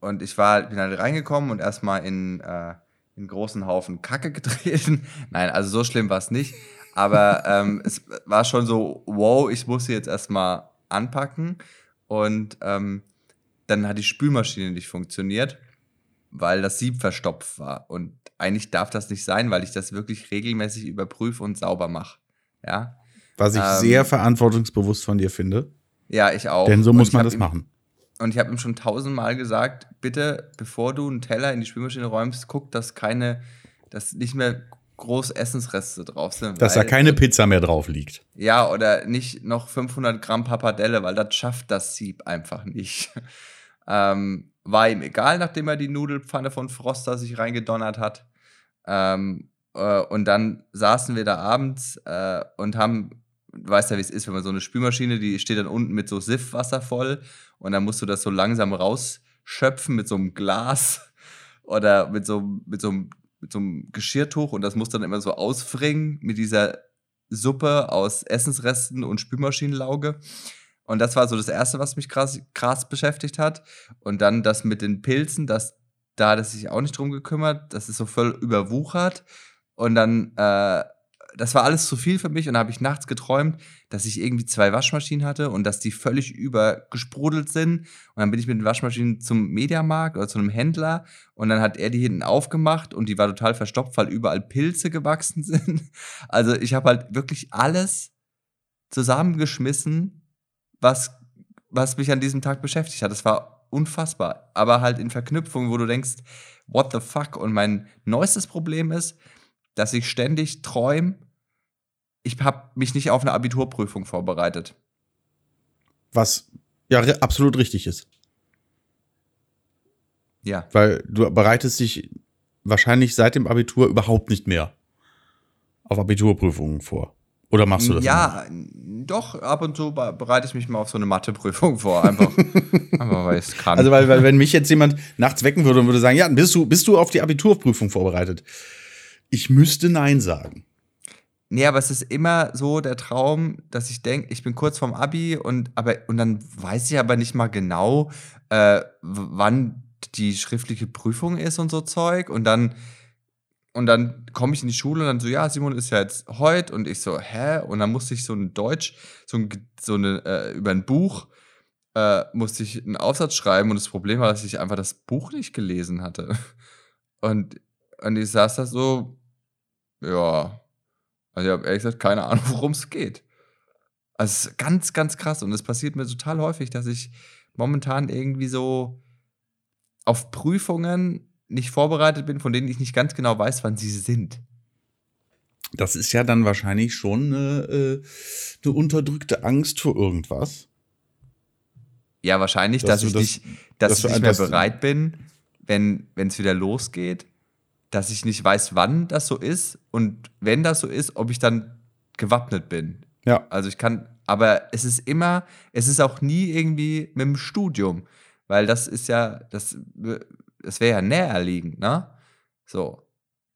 und ich war, bin halt reingekommen und erstmal in, äh, in großen Haufen Kacke getreten. Nein, also so schlimm war es nicht. Aber ähm, es war schon so, wow, ich muss sie jetzt erstmal anpacken. Und ähm, dann hat die Spülmaschine nicht funktioniert, weil das Sieb verstopft war. Und eigentlich darf das nicht sein, weil ich das wirklich regelmäßig überprüfe und sauber mache. Ja. Was ich Ähm, sehr verantwortungsbewusst von dir finde. Ja, ich auch. Denn so muss man das ihm- machen. Und ich habe ihm schon tausendmal gesagt, bitte, bevor du einen Teller in die Spülmaschine räumst, guck, dass keine, dass nicht mehr groß Essensreste drauf sind. Dass da keine Pizza mehr drauf liegt. Ja, oder nicht noch 500 Gramm Pappardelle, weil das schafft das Sieb einfach nicht. ähm, war ihm egal, nachdem er die Nudelpfanne von Froster sich reingedonnert hat. Ähm, äh, und dann saßen wir da abends äh, und haben, du weißt ja, wie es ist, wenn man so eine Spülmaschine, die steht dann unten mit so Siffwasser voll und dann musst du das so langsam rausschöpfen mit so einem Glas oder mit so, mit so, einem- mit so einem Geschirrtuch und das muss dann immer so ausfringen mit dieser Suppe aus Essensresten und Spülmaschinenlauge. Und das war so das Erste, was mich krass, krass beschäftigt hat. Und dann das mit den Pilzen, das, da hat es sich auch nicht drum gekümmert. Das ist so voll überwuchert. Und dann, äh, das war alles zu viel für mich. Und da habe ich nachts geträumt, dass ich irgendwie zwei Waschmaschinen hatte und dass die völlig übergesprudelt sind. Und dann bin ich mit den Waschmaschinen zum Mediamarkt oder zu einem Händler. Und dann hat er die hinten aufgemacht und die war total verstopft, weil überall Pilze gewachsen sind. Also ich habe halt wirklich alles zusammengeschmissen, was, was mich an diesem Tag beschäftigt hat. Das war unfassbar. Aber halt in Verknüpfung, wo du denkst, what the fuck? Und mein neuestes Problem ist, dass ich ständig träume, ich habe mich nicht auf eine Abiturprüfung vorbereitet. Was ja absolut richtig ist. Ja. Weil du bereitest dich wahrscheinlich seit dem Abitur überhaupt nicht mehr auf Abiturprüfungen vor. Oder machst du das? immer? Ja, doch, ab und zu be- bereite ich mich mal auf so eine Matheprüfung vor. Einfach, einfach weil ich es kann. Also, weil, weil, wenn mich jetzt jemand nachts wecken würde und würde sagen, ja, bist du, bist du auf die Abiturprüfung vorbereitet? Ich müsste Nein sagen. Nee, aber es ist immer so der Traum, dass ich denke, ich bin kurz vorm Abi und, aber, und dann weiß ich aber nicht mal genau, äh, wann die schriftliche Prüfung ist und so Zeug. Und dann, und dann komme ich in die Schule und dann so, ja, Simon ist ja jetzt heute und ich so, hä? Und dann musste ich so ein Deutsch, so, ein, so eine, äh, über ein Buch, äh, musste ich einen Aufsatz schreiben und das Problem war, dass ich einfach das Buch nicht gelesen hatte. Und, und ich saß da so, ja, also ich habe ehrlich gesagt keine Ahnung, worum es geht. Also es ist ganz, ganz krass und es passiert mir total häufig, dass ich momentan irgendwie so auf Prüfungen nicht vorbereitet bin, von denen ich nicht ganz genau weiß, wann sie sind. Das ist ja dann wahrscheinlich schon eine, äh, eine unterdrückte Angst vor irgendwas. Ja, wahrscheinlich, Dass dass, ich das- nicht, dass dass ich nicht mehr bereit bin, wenn es wieder losgeht, dass ich nicht weiß, wann das so ist und wenn das so ist, ob ich dann gewappnet bin. Ja. Also ich kann, aber es ist immer, es ist auch nie irgendwie mit dem Studium, weil das ist ja, das, das wäre ja näherliegend, ne? So.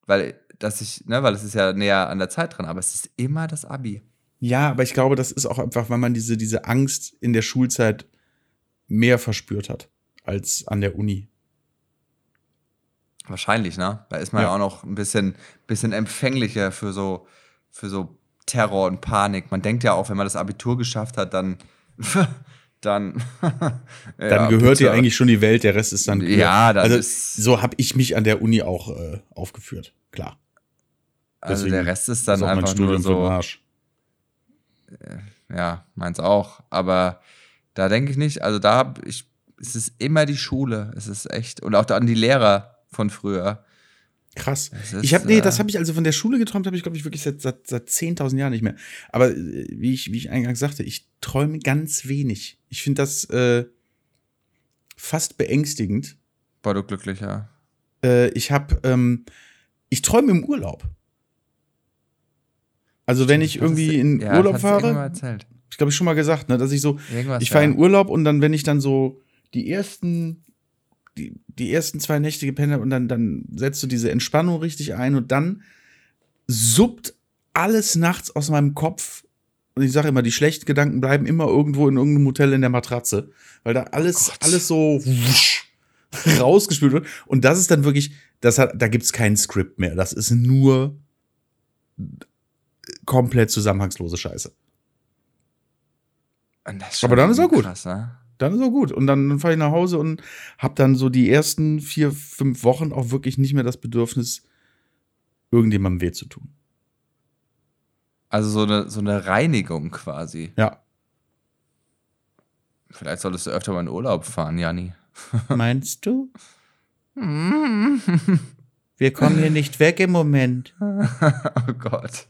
Weil, dass ich, ne, weil es ist ja näher an der Zeit dran, aber es ist immer das Abi. Ja, aber ich glaube, das ist auch einfach, weil man diese, diese Angst in der Schulzeit mehr verspürt hat als an der Uni. Wahrscheinlich, ne? Da ist man ja, Ja. auch noch ein bisschen, bisschen empfänglicher für so, für so Terror und Panik. Man denkt ja auch, wenn man das Abitur geschafft hat, dann, dann, Dann gehört dir eigentlich schon die Welt, der Rest ist dann. Ja, dann also ist- so habe ich mich an der Uni auch äh, aufgeführt. Klar. also deswegen der Rest ist dann ist einfach nur so, Arsch. ja, meins auch. Aber da denke ich nicht, also da hab ich, es ist immer die Schule. Es ist echt, und auch an die Lehrer von früher. Krass. Ist, Ich habe nee, äh, das habe ich also von der Schule geträumt, habe ich glaube ich wirklich seit, seit, seit 10.000 Jahren nicht mehr. Aber äh, wie ich wie ich eingangs sagte, ich träume ganz wenig. Ich finde das äh, fast beängstigend. War du glücklicher. Äh, ich habe ähm, ich träume im Urlaub. Also wenn ich irgendwie in ja, Urlaub fahre, erzählt. ich glaube ich schon mal gesagt, ne, dass ich so Irgendwas, ich fahre ja. in Urlaub und dann, wenn ich dann so die ersten, die, die ersten zwei Nächte gepennt habe und dann, dann setzt du diese Entspannung richtig ein und dann suppt alles nachts aus meinem Kopf Und ich sage immer, die schlechten Gedanken bleiben immer irgendwo in irgendeinem Hotel in der Matratze, weil da alles, Oh alles so wusch, rausgespült wird. Und das ist dann wirklich, das hat, da gibt's kein Skript mehr. Das ist nur komplett zusammenhangslose Scheiße. Aber dann ist auch gut. Krass, ne? Dann ist auch gut. Und dann fahre ich nach Hause und habe dann so die ersten vier, fünf Wochen auch wirklich nicht mehr das Bedürfnis, irgendjemandem weh zu tun. Also so eine, so eine Reinigung quasi. Ja. Vielleicht solltest du öfter mal in Urlaub fahren, Janni. Meinst du? Wir kommen hier nicht weg im Moment. oh Gott.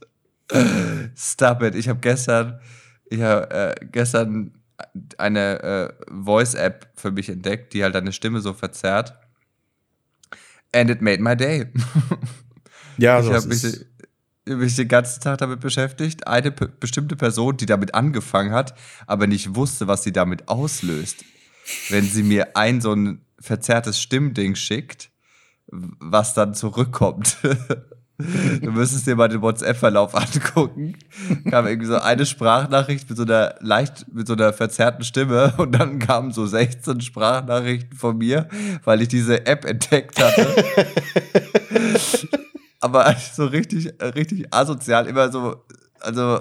Stop it. Ich habe gestern, ich hab, äh, gestern eine äh, Voice-App für mich entdeckt, die halt deine Stimme so verzerrt. And it made my day. Ja, ich also habe mich, mich den ganzen Tag damit beschäftigt. Eine bestimmte Person, die damit angefangen hat, aber nicht wusste, was sie damit auslöst. Wenn sie mir ein so ein verzerrtes Stimmding schickt, was dann zurückkommt. du müsstest dir mal den WhatsApp-Verlauf angucken. Kam irgendwie so eine Sprachnachricht mit so einer leicht, mit so einer verzerrten Stimme und dann kamen so 16 Sprachnachrichten von mir, weil ich diese App entdeckt hatte. Aber so richtig, richtig asozial, immer so, also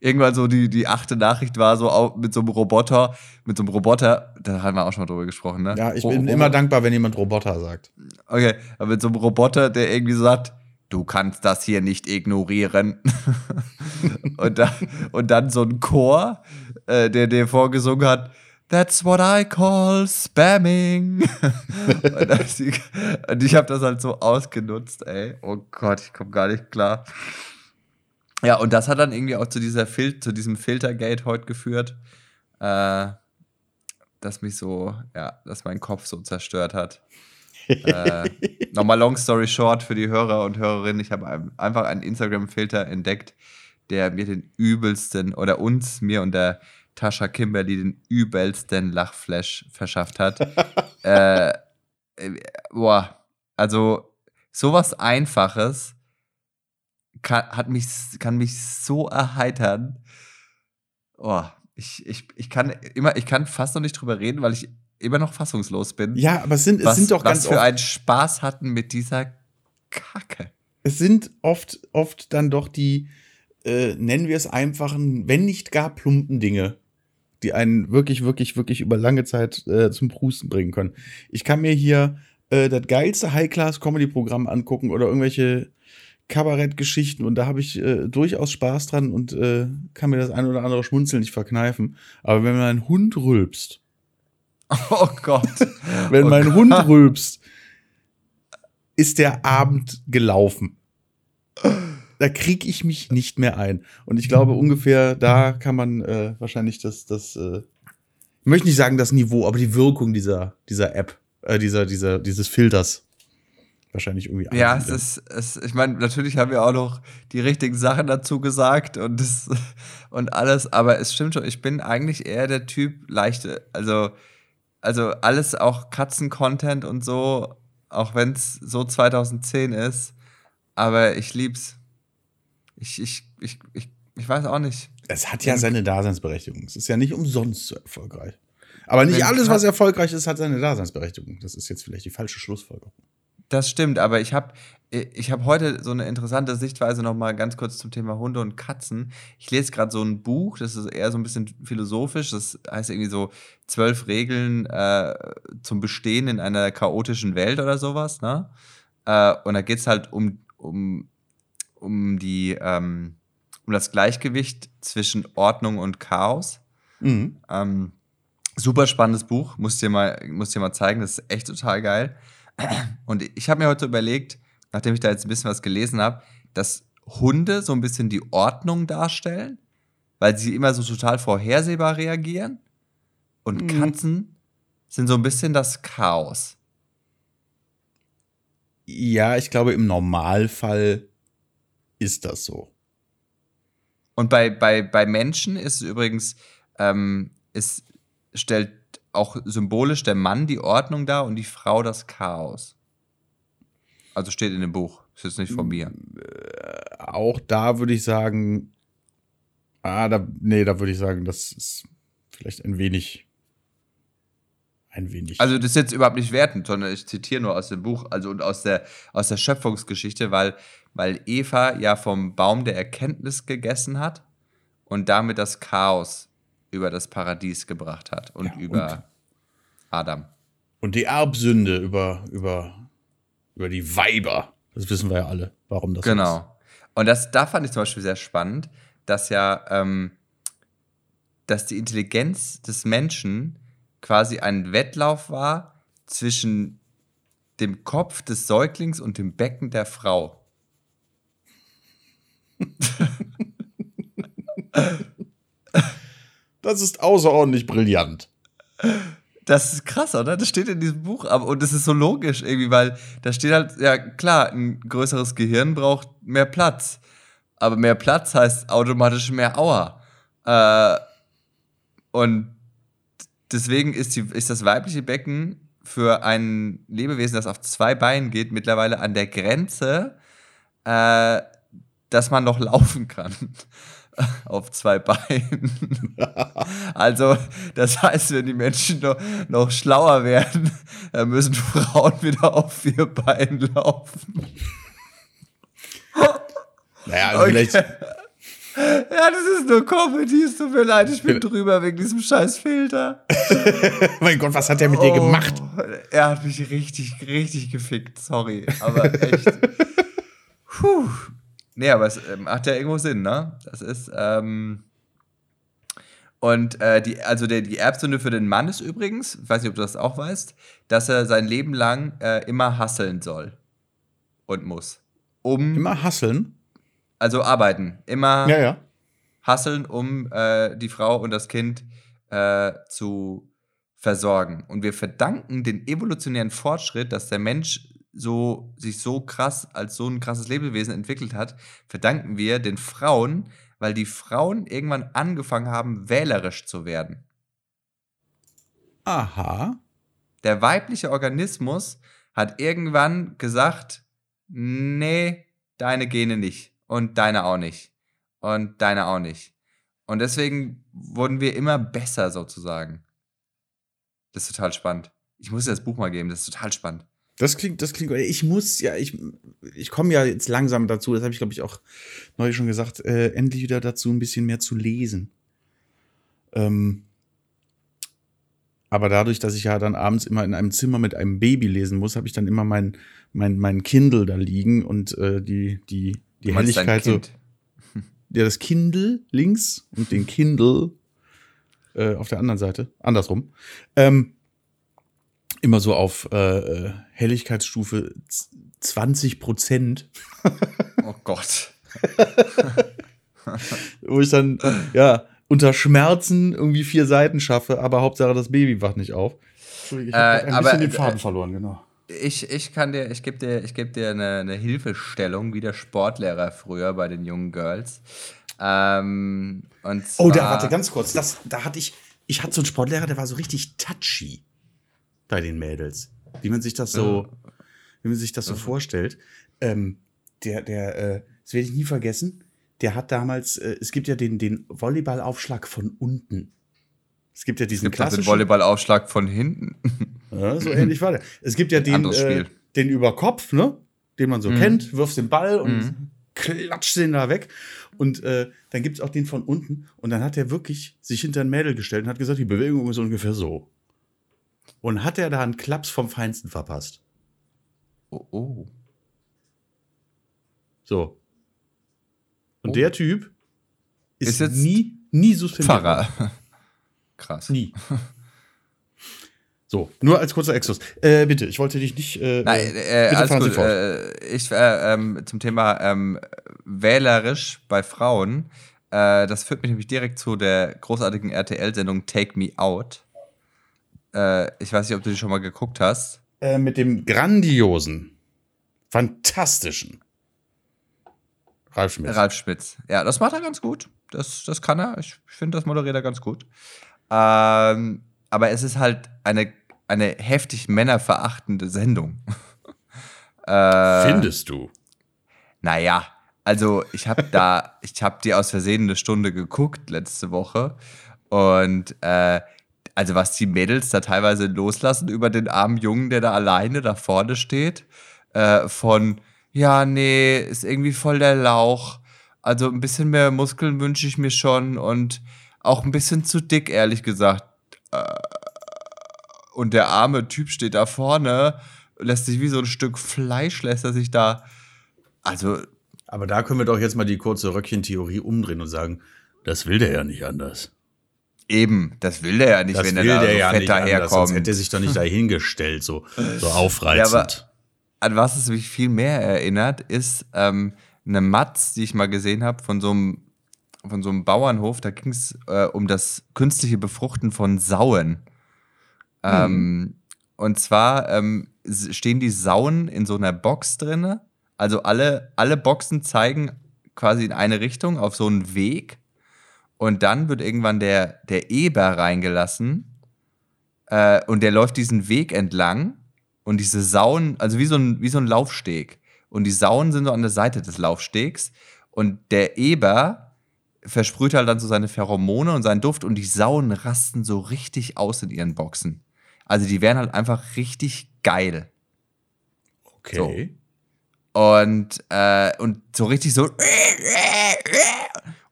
irgendwann so die, die achte Nachricht war so auch mit so einem Roboter, mit so einem Roboter, da haben wir auch schon mal drüber gesprochen, ne? Ja, ich bin Ro- immer dankbar, wenn jemand Roboter sagt. Okay, aber mit so einem Roboter, der irgendwie so sagt, du kannst das hier nicht ignorieren. und, da, und dann so ein Chor, äh, der dir vorgesungen hat, That's what I call spamming. und, das, und ich habe das halt so ausgenutzt, ey. Oh Gott, ich komme gar nicht klar. Ja, und das hat dann irgendwie auch zu, dieser Fil zu diesem Filtergate heute geführt, äh, das mich so, ja, das meinen Kopf so zerstört hat. Äh, Nochmal long story short für die Hörer und Hörerinnen. Ich habe ein- einfach einen Instagram-Filter entdeckt, der mir den übelsten oder uns, mir und der Tascha Kimberly den übelsten Lachflash verschafft hat. äh, äh, boah, also sowas Einfaches kann, hat mich, kann mich so erheitern. Oh, ich, ich, ich kann immer, ich kann fast noch nicht drüber reden, weil ich immer noch fassungslos bin Ja, aber es sind, es was, sind doch was ganz für oft, einen Spaß hatten mit dieser Kacke. es sind oft, oft dann doch die, äh, nennen wir es einfachen, wenn nicht gar plumpen Dinge, die einen wirklich, wirklich, wirklich über lange Zeit äh, zum Prusten bringen können. Ich kann mir hier äh, das geilste High-Class-Comedy-Programm angucken oder irgendwelche Kabarettgeschichten und da habe ich äh, durchaus Spaß dran und äh, kann mir das ein oder andere Schmunzeln nicht verkneifen. Aber wenn mein Hund rülpst, Oh Gott. wenn Oh mein Gott. Hund rülpst, ist der Abend gelaufen. Da krieg ich mich nicht mehr ein. Und ich glaube, ungefähr da kann man äh, wahrscheinlich das, das äh, ich möchte nicht sagen das Niveau, aber die Wirkung dieser, dieser App, äh, dieser, dieser, dieses Filters wahrscheinlich irgendwie Ja, es ist, es, ich meine, natürlich haben wir auch noch die richtigen Sachen dazu gesagt und, das, und alles, aber es stimmt schon, ich bin eigentlich eher der Typ leichte, also, also alles auch Katzen-Content und so, auch wenn es so 2010 ist, aber ich lieb's. Ich, ich, ich, ich, ich weiß auch nicht. Es hat ja seine Daseinsberechtigung. Es ist ja nicht umsonst so erfolgreich. Aber nicht alles, was erfolgreich ist, hat seine Daseinsberechtigung. Das ist jetzt vielleicht die falsche Schlussfolgerung. Das stimmt, aber ich habe ich hab heute so eine interessante Sichtweise noch mal ganz kurz zum Thema Hunde und Katzen. Ich lese gerade so ein Buch, das ist eher so ein bisschen philosophisch. Das heißt irgendwie so zwölf Regeln äh, zum Bestehen in einer chaotischen Welt oder sowas. Ne? Äh, und da geht es halt um, um, um, die, ähm, um das Gleichgewicht zwischen Ordnung und Chaos. Mhm. Ähm, super spannendes Buch, muss dir mal, muss dir mal zeigen, das ist echt total geil. Und ich habe mir heute überlegt, nachdem ich da jetzt ein bisschen was gelesen habe, dass Hunde so ein bisschen die Ordnung darstellen, weil sie immer so total vorhersehbar reagieren. Und Mhm. Katzen sind so ein bisschen das Chaos. Ja, ich glaube, im Normalfall ist das so. Und bei, bei, bei Menschen ist es übrigens, ähm, ist, stellt auch symbolisch der Mann die Ordnung dar und die Frau das Chaos. Also steht in dem Buch. Ist jetzt nicht von mir. Auch da würde ich sagen, Ah, da, nee, da würde ich sagen, das ist vielleicht ein wenig. Ein wenig. Also das ist jetzt überhaupt nicht wertend, sondern ich zitiere nur aus dem Buch, also und aus der, aus der Schöpfungsgeschichte, weil, weil Eva ja vom Baum der Erkenntnis gegessen hat und damit das Chaos über das Paradies gebracht hat und Ja, über und- Adam. Und die Erbsünde über, über, über die Weiber. Das wissen wir ja alle, warum das so ist. Genau. Und das, da fand ich zum Beispiel sehr spannend, dass ja, ähm, dass die Intelligenz des Menschen quasi ein Wettlauf war zwischen dem Kopf des Säuglings und dem Becken der Frau. Das ist außerordentlich brillant. Das ist krass, oder? Das steht in diesem Buch, aber und das ist so logisch irgendwie, weil da steht halt, ja klar, ein größeres Gehirn braucht mehr Platz. Aber mehr Platz heißt automatisch mehr Aua. Äh, und deswegen ist, die, ist das weibliche Becken für ein Lebewesen, das auf zwei Beinen geht, mittlerweile an der Grenze, äh, dass man noch laufen kann. Auf zwei Beinen. Also, das heißt, wenn die Menschen noch, noch schlauer werden, dann müssen Frauen wieder auf vier Beinen laufen. Naja, also Okay. vielleicht. Ja, das ist nur Comedy, es tut mir leid, ich bin drüber wegen diesem scheiß Filter. mein Gott, was hat der mit dir gemacht? Oh, er hat mich richtig, richtig gefickt, sorry, aber echt. Puh. Nee, aber es ähm, macht ja irgendwo Sinn, ne? Das ist, ähm, und äh, die, also der, die Erbsünde für den Mann ist übrigens, ich weiß nicht, ob du das auch weißt, dass er sein Leben lang äh, immer hasseln soll und muss. Um, Immer hasseln. also arbeiten, immer Ja, ja. hasseln, um äh, die Frau und das Kind äh, zu versorgen. Und wir verdanken den evolutionären Fortschritt, dass der Mensch so, sich so krass als so ein krasses Lebewesen entwickelt hat, verdanken wir den Frauen, weil die Frauen irgendwann angefangen haben, wählerisch zu werden. Aha. Der weibliche Organismus hat irgendwann gesagt, nee, deine Gene nicht und deine auch nicht und deine auch nicht. Und deswegen wurden wir immer besser sozusagen. Das ist total spannend. Ich muss dir das Buch mal geben, das ist total spannend. Das klingt, das klingt. Ich muss ja, ich, ich komme ja jetzt langsam dazu, das habe ich, glaube ich, auch neulich schon gesagt, äh, endlich wieder dazu, ein bisschen mehr zu lesen. Ähm, aber dadurch, dass ich ja dann abends immer in einem Zimmer mit einem Baby lesen muss, habe ich dann immer mein, mein, mein Kindle da liegen und äh, die, die, die Helligkeit so. Ja, das Kindle links und den Kindle äh, auf der anderen Seite, andersrum. Ähm, immer so auf äh, äh, Helligkeitsstufe z- 20 Prozent, Oh Gott. wo ich dann ja unter Schmerzen irgendwie vier Seiten schaffe, aber Hauptsache das Baby wacht nicht auf. Entschuldigung, ich habe Äh, ein aber, bisschen den äh, Faden verloren, genau. Ich, ich kann dir, ich gebe dir, ich geb dir eine, eine Hilfestellung, wie der Sportlehrer früher bei den jungen Girls. Ähm, und zwar, Oh, da warte ganz kurz, das, da hatte ich, ich hatte so einen Sportlehrer, der war so richtig touchy bei den Mädels, wie man sich das so, wie man sich das so vorstellt. Ähm, der, der, äh, das werde ich nie vergessen. Der hat damals, äh, es gibt ja den, den Volleyballaufschlag von unten. Es gibt ja es diesen gibt auch den klassischen. Volleyballaufschlag von hinten. Ja, so ähnlich war der. Es gibt ja den, äh, den über Kopf, ne? Den man so Mhm. kennt, wirfst den Ball und Mhm. klatscht den da weg. Und äh, dann gibt es auch den von unten. Und dann hat er wirklich sich hinter ein Mädel gestellt und hat gesagt, die Bewegung ist ungefähr so. Und hat er da einen Klaps vom Feinsten verpasst. Oh, oh. So. Und Oh. der Typ ist, Ist jetzt nie, nie suspendiert. Pfarrer. Krass. Nie. So, nur als kurzer Exkurs. Äh, bitte, ich wollte dich nicht. Äh, Nein, äh, bitte alles fahren Sie gut. Äh, ich äh, ähm, zum Thema ähm, wählerisch bei Frauen. Äh, das führt mich nämlich direkt zu der großartigen RTL-Sendung Take Me Out. Äh, ich weiß nicht, ob du die schon mal geguckt hast. äh, mit dem grandiosen, fantastischen Ralf Schmitz. Ralf Schmitz. Ja, das macht er ganz gut. Das, das kann er. Ich finde, das moderiert er ganz gut. Ähm, aber es ist halt eine, eine heftig männerverachtende Sendung. äh, Findest du? Naja, Also ich habe da, ich habe die aus Versehen eine Stunde geguckt letzte Woche und äh, also was die Mädels da teilweise loslassen über den armen Jungen, der da alleine da vorne steht, äh, von ja nee ist irgendwie voll der Lauch, also ein bisschen mehr Muskeln wünsche ich mir schon und auch ein bisschen zu dick ehrlich gesagt. Äh, und der arme Typ steht da vorne, lässt sich wie so ein Stück Fleisch lässt er sich da also Aber da können wir doch jetzt mal die kurze Röckchen-Theorie umdrehen und sagen, das will der ja nicht anders. Eben, das will der ja nicht, Das wenn will er da der so ja fett nicht anders, sonst daherkommt. hätte er sich doch nicht dahingestellt, so, so Ja, aber aufreizend. an was es mich viel mehr erinnert, ist ähm, eine Matz, die ich mal gesehen habe von so einem von so einem Bauernhof. Da ging es äh, um das künstliche Befruchten von Sauen. Ähm, und zwar ähm, stehen die Sauen in so einer Box drinne. Also alle, alle Boxen zeigen quasi in eine Richtung auf so einen Weg. Und dann wird irgendwann der, der Eber reingelassen. Äh, und der läuft diesen Weg entlang. Und diese Sauen, also wie so, ein, wie so ein Laufsteg. Und die Sauen sind so an der Seite des Laufstegs. Und der Eber versprüht halt dann so seine Pheromone und seinen Duft. Und die Sauen rasten so richtig aus in ihren Boxen. Also die wären halt einfach richtig geil. Okay. Und, äh, und so richtig so.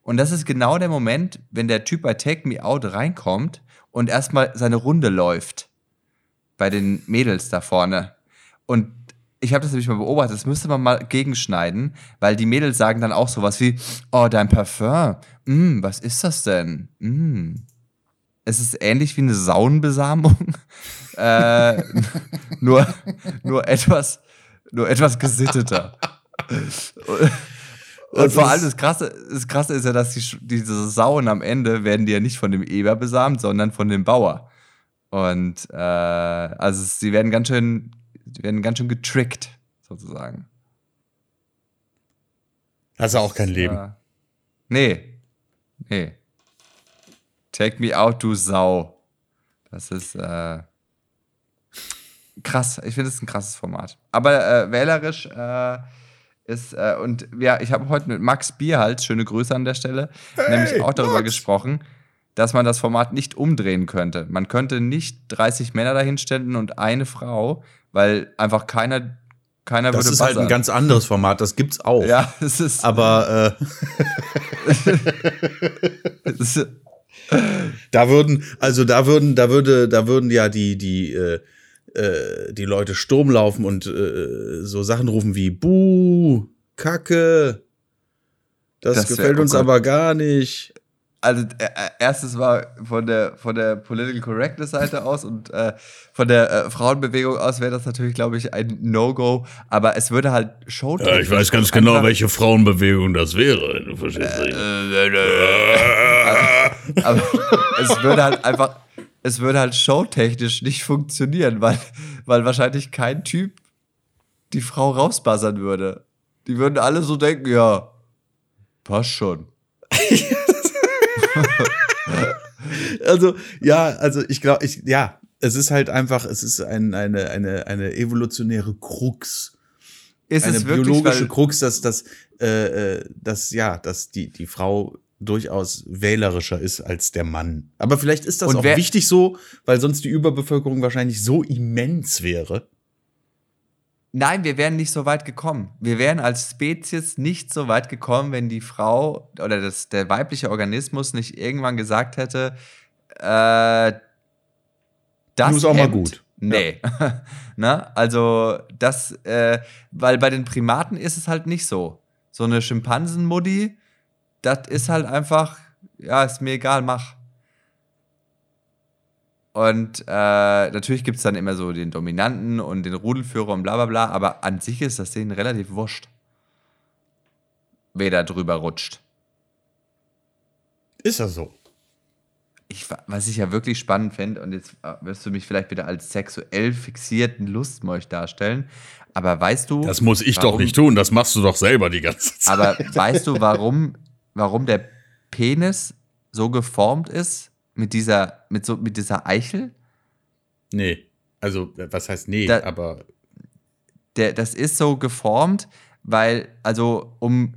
Und das ist genau der Moment, wenn der Typ bei Take Me Out reinkommt und erstmal seine Runde läuft. Bei den Mädels da vorne. Und ich habe das nämlich mal beobachtet, das müsste man mal gegenschneiden, weil die Mädels sagen dann auch sowas wie: Oh, dein Parfum. Mm, was ist das denn? Mm. Es ist ähnlich wie eine Saunenbesamung. äh, nur, nur etwas, nur etwas gesitteter. Und Das vor allem das Krasse, das Krasse ist ja, dass die, diese Sauen am Ende werden die ja nicht von dem Eber besamt, sondern von dem Bauer. Und äh, also sie werden ganz schön, sie werden ganz schön getrickt, sozusagen. Hast du auch kein Leben. Ja. Nee. Nee. Take me out, du Sau. Das ist äh, krass. Ich finde es ein krasses Format. Aber äh, wählerisch äh, ist, äh, und ja, ich habe heute mit Max Bierhals, schöne Grüße an der Stelle, nämlich auch darüber Max. gesprochen, dass man das Format nicht umdrehen könnte. Man könnte nicht 30 Männer dahinstellen und eine Frau, weil einfach keiner, keiner Das ist halt ein buzzern. ganz anderes Format, das gibt's auch. Ja, es ist. Aber äh, da würden, also da würden, da würde, da würden ja die, die, äh, äh, die Leute Sturm laufen und äh, so Sachen rufen wie Buh, Kacke. Das, Das gefällt oh uns aber gar nicht. also äh, äh, erstes war von der von der Political Correctness Seite aus und äh, von der äh, Frauenbewegung aus wäre das natürlich, glaube ich, ein No-Go. Aber es würde halt Show. Ja, ich weiß ganz genau, welche Frauenbewegung das wäre. Du verstehst nicht. Aber es würde halt einfach, es würde halt showtechnisch nicht funktionieren, weil, weil wahrscheinlich kein Typ die Frau rausbuzzern würde. Die würden alle so denken, ja, passt schon. Also, ja, also ich glaube, ich, ja, es ist halt einfach, es ist ein, eine, eine, eine evolutionäre Krux. Ist eine es wirklich, biologische Krux, dass, dass, äh, äh, dass, ja, dass die, die Frau durchaus wählerischer ist als der Mann. Aber vielleicht ist das Und auch wichtig so, weil sonst die Überbevölkerung wahrscheinlich so immens wäre. Nein, wir wären nicht so weit gekommen. Wir wären als Spezies nicht so weit gekommen, wenn die Frau oder das, der weibliche Organismus nicht irgendwann gesagt hätte, äh, das Nun ist auch mal gut. Nee. Na, also das, äh, weil bei den Primaten ist es halt nicht so. So eine Schimpansenmuddy, das ist halt einfach, ja, ist mir egal, mach. Und äh, natürlich gibt es dann immer so den Dominanten und den Rudelführer und bla bla bla, aber an sich ist das denen relativ wurscht. Wer da drüber rutscht. Ist ja so. Ich, wa- was ich ja wirklich spannend finde, und jetzt äh, wirst du mich vielleicht wieder als sexuell fixierten Lustmolch darstellen, aber weißt du. Das muss ich doch warum- nicht tun, das machst du doch selber die ganze Zeit. Aber weißt du, warum, warum der Penis so geformt ist mit dieser, mit so, mit dieser Eichel? Nee. Also, was heißt nee, Da- aber Der, das ist so geformt, weil, also um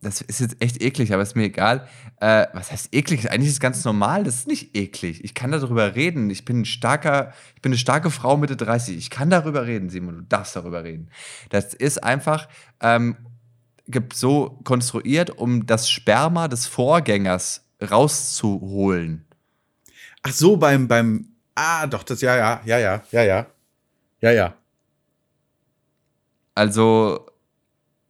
das ist jetzt echt eklig, aber ist mir egal. Äh, was heißt eklig? Eigentlich ist es ganz normal. Das ist nicht eklig. Ich kann darüber reden. Ich bin ein starker, ich bin eine starke Frau Mitte 30. Ich kann darüber reden, Simon. Du darfst darüber reden. Das ist einfach ähm, so konstruiert, um das Sperma des Vorgängers rauszuholen. Ach so, beim, beim, ah, doch, das, ja, ja, ja, ja, ja, ja. Ja, ja. Also,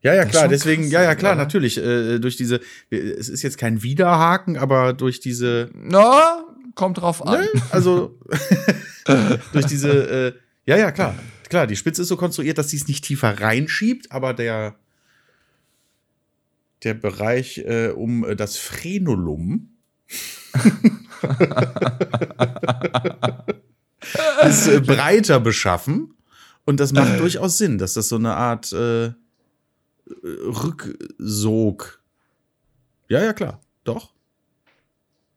ja, ja, klar, deswegen, krass, ja, ja, klar, oder? natürlich. Äh, durch diese, es ist jetzt kein Widerhaken, aber durch diese. Na, kommt drauf an. Ne? Also, durch diese, äh, ja, ja, klar. Klar, die Spitze ist so konstruiert, dass sie es nicht tiefer reinschiebt, aber der, der Bereich äh, um äh, das Frenulum ist äh, breiter beschaffen. Und das macht durchaus Sinn, dass das so eine Art äh, Rücksog. Ja, ja, klar. Doch.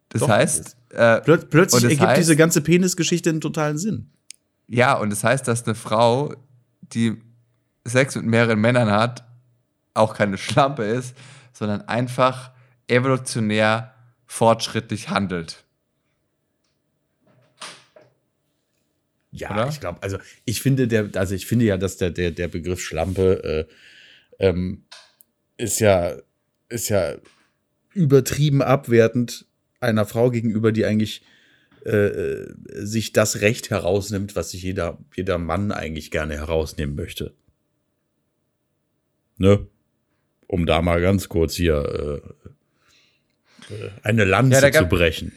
Das Doch. heißt. Äh, Plöt plötzlich ergibt heißt, diese ganze Penisgeschichte einen totalen Sinn. Ja, und das heißt, dass eine Frau, die Sex mit mehreren Männern hat, auch keine Schlampe ist, sondern einfach evolutionär fortschrittlich handelt. Ja, Oder? ich glaube, also ich finde der, also ich finde ja, dass der, der, der Begriff Schlampe äh, ähm, ist ja, ist ja übertrieben abwertend einer Frau gegenüber, die eigentlich äh, äh, sich das Recht herausnimmt, was sich jeder, jeder Mann eigentlich gerne herausnehmen möchte. Ne? Um da mal ganz kurz hier äh, äh eine Lanze ja, zu brechen.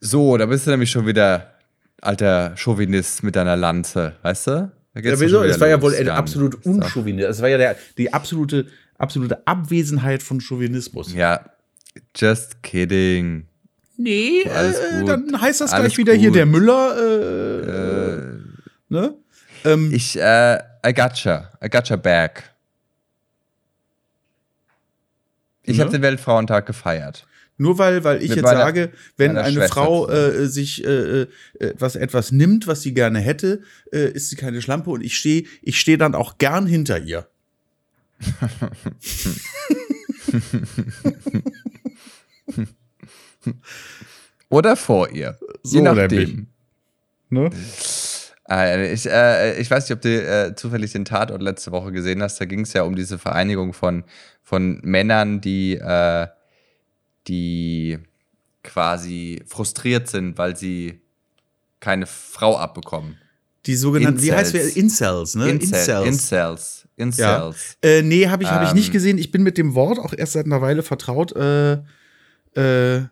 So, da bist du nämlich schon wieder alter Chauvinist mit deiner Lanze, weißt du? Ja, wieso? Es war ja wohl ein absolut Unchauvinismus. Es war ja der, die absolute, absolute Abwesenheit von Chauvinismus. Ja, just kidding. Nee, äh, dann heißt das Alles gleich wieder gut. hier der Müller. Äh, äh, ne? Ähm, ich, äh, I gotcha. I gotcha back. Ich ne? habe den Weltfrauentag gefeiert. Nur weil, weil ich Mit jetzt meiner, sage, wenn eine Schwester Frau äh, sich äh, äh, was etwas nimmt, was sie gerne hätte, äh, ist sie keine Schlampe und ich stehe ich steh dann auch gern hinter ihr. Oder vor ihr. So Je nachdem. Ne? Äh, ich, äh, ich weiß nicht, ob du äh, zufällig den Tatort letzte Woche gesehen hast. Da ging es ja um diese Vereinigung von, von Männern, die äh, die quasi frustriert sind, weil sie keine Frau abbekommen. Die sogenannten, Incels. wie heißt es? Incels, ne? Incel, Incels. Incels. Incels. Ja. Äh, nee, habe ich, hab ich nicht ähm. gesehen. Ich bin mit dem Wort auch erst seit einer Weile vertraut. Äh, äh,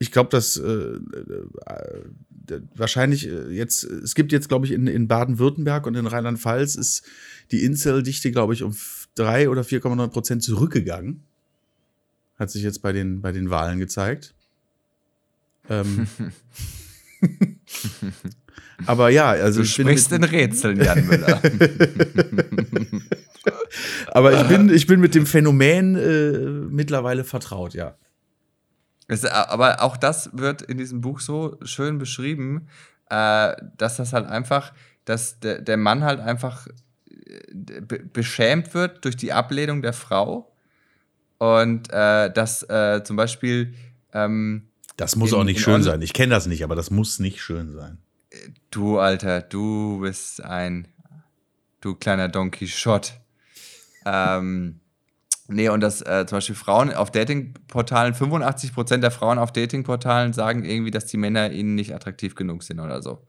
ich glaube, dass äh, äh, wahrscheinlich äh, jetzt, es gibt jetzt, glaube ich, in, in Baden-Württemberg und in Rheinland-Pfalz ist die Incel-Dichte, glaube ich, um drei oder 4,9 Prozent zurückgegangen. Hat sich jetzt bei den, bei den Wahlen gezeigt. Ähm. Aber ja, also du ich sprichst in Rätseln, Jan Müller. Aber ich bin, ich bin mit dem Phänomen äh, mittlerweile vertraut, ja. Es, aber auch das wird in diesem Buch so schön beschrieben, äh, dass das halt einfach, dass der, der Mann halt einfach äh, beschämt wird durch die Ablehnung der Frau und äh, dass äh, zum Beispiel. Ähm, das muss in, auch nicht schön sein. Ich kenne das nicht, aber das muss nicht schön sein. Du, Alter, du bist ein. Du kleiner Don Quixote. ähm, nee, und dass äh, zum Beispiel Frauen auf Datingportalen, 85% der Frauen auf Datingportalen sagen irgendwie, dass die Männer ihnen nicht attraktiv genug sind oder so.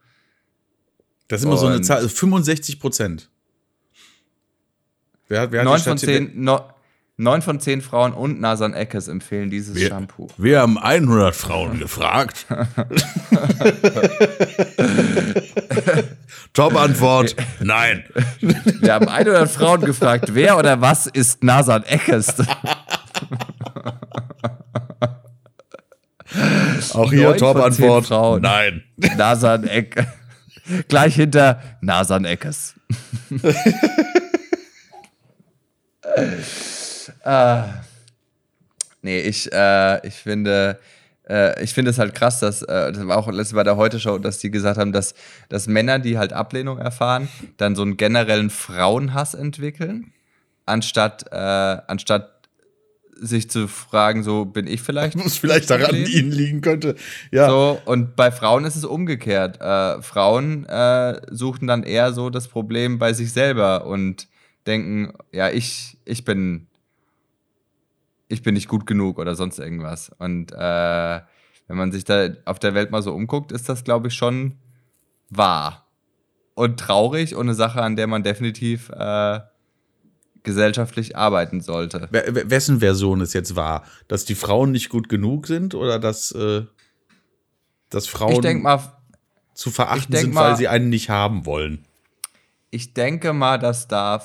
Das ist immer und so eine Zahl, 65 Wer, wer hat 9 von 10, no, Neun von zehn Frauen und Nasan Eckes empfehlen dieses wir, Shampoo. Wir haben 100 Frauen gefragt. Top-Antwort, nein. Wir haben 100 Frauen gefragt, wer oder was ist Nasan Eckes? Auch hier Top-Antwort, nein. Nasan Eck. Gleich hinter Nasan Eckes. Äh, nee, ich, äh, ich finde, äh, ich finde es halt krass, dass, äh, das war auch letztes bei der Heute-Show, dass die gesagt haben, dass, dass Männer, die halt Ablehnung erfahren, dann so einen generellen Frauenhass entwickeln, anstatt, anstatt sich zu fragen, so bin ich vielleicht. Was vielleicht daran ihnen liegen könnte. Ja. So, und bei Frauen ist es umgekehrt. Äh, Frauen äh, suchen dann eher so das Problem bei sich selber und denken, ja, ich, ich bin, ich bin nicht gut genug oder sonst irgendwas. Und äh, wenn man sich da auf der Welt mal so umguckt, ist das, glaube ich, schon wahr. Und traurig und eine Sache, an der man definitiv äh, gesellschaftlich arbeiten sollte. Wessen Version ist jetzt wahr? Dass die Frauen nicht gut genug sind oder dass, äh, dass Frauen mal, zu verachten sind, mal, weil sie einen nicht haben wollen? Ich denke mal, dass da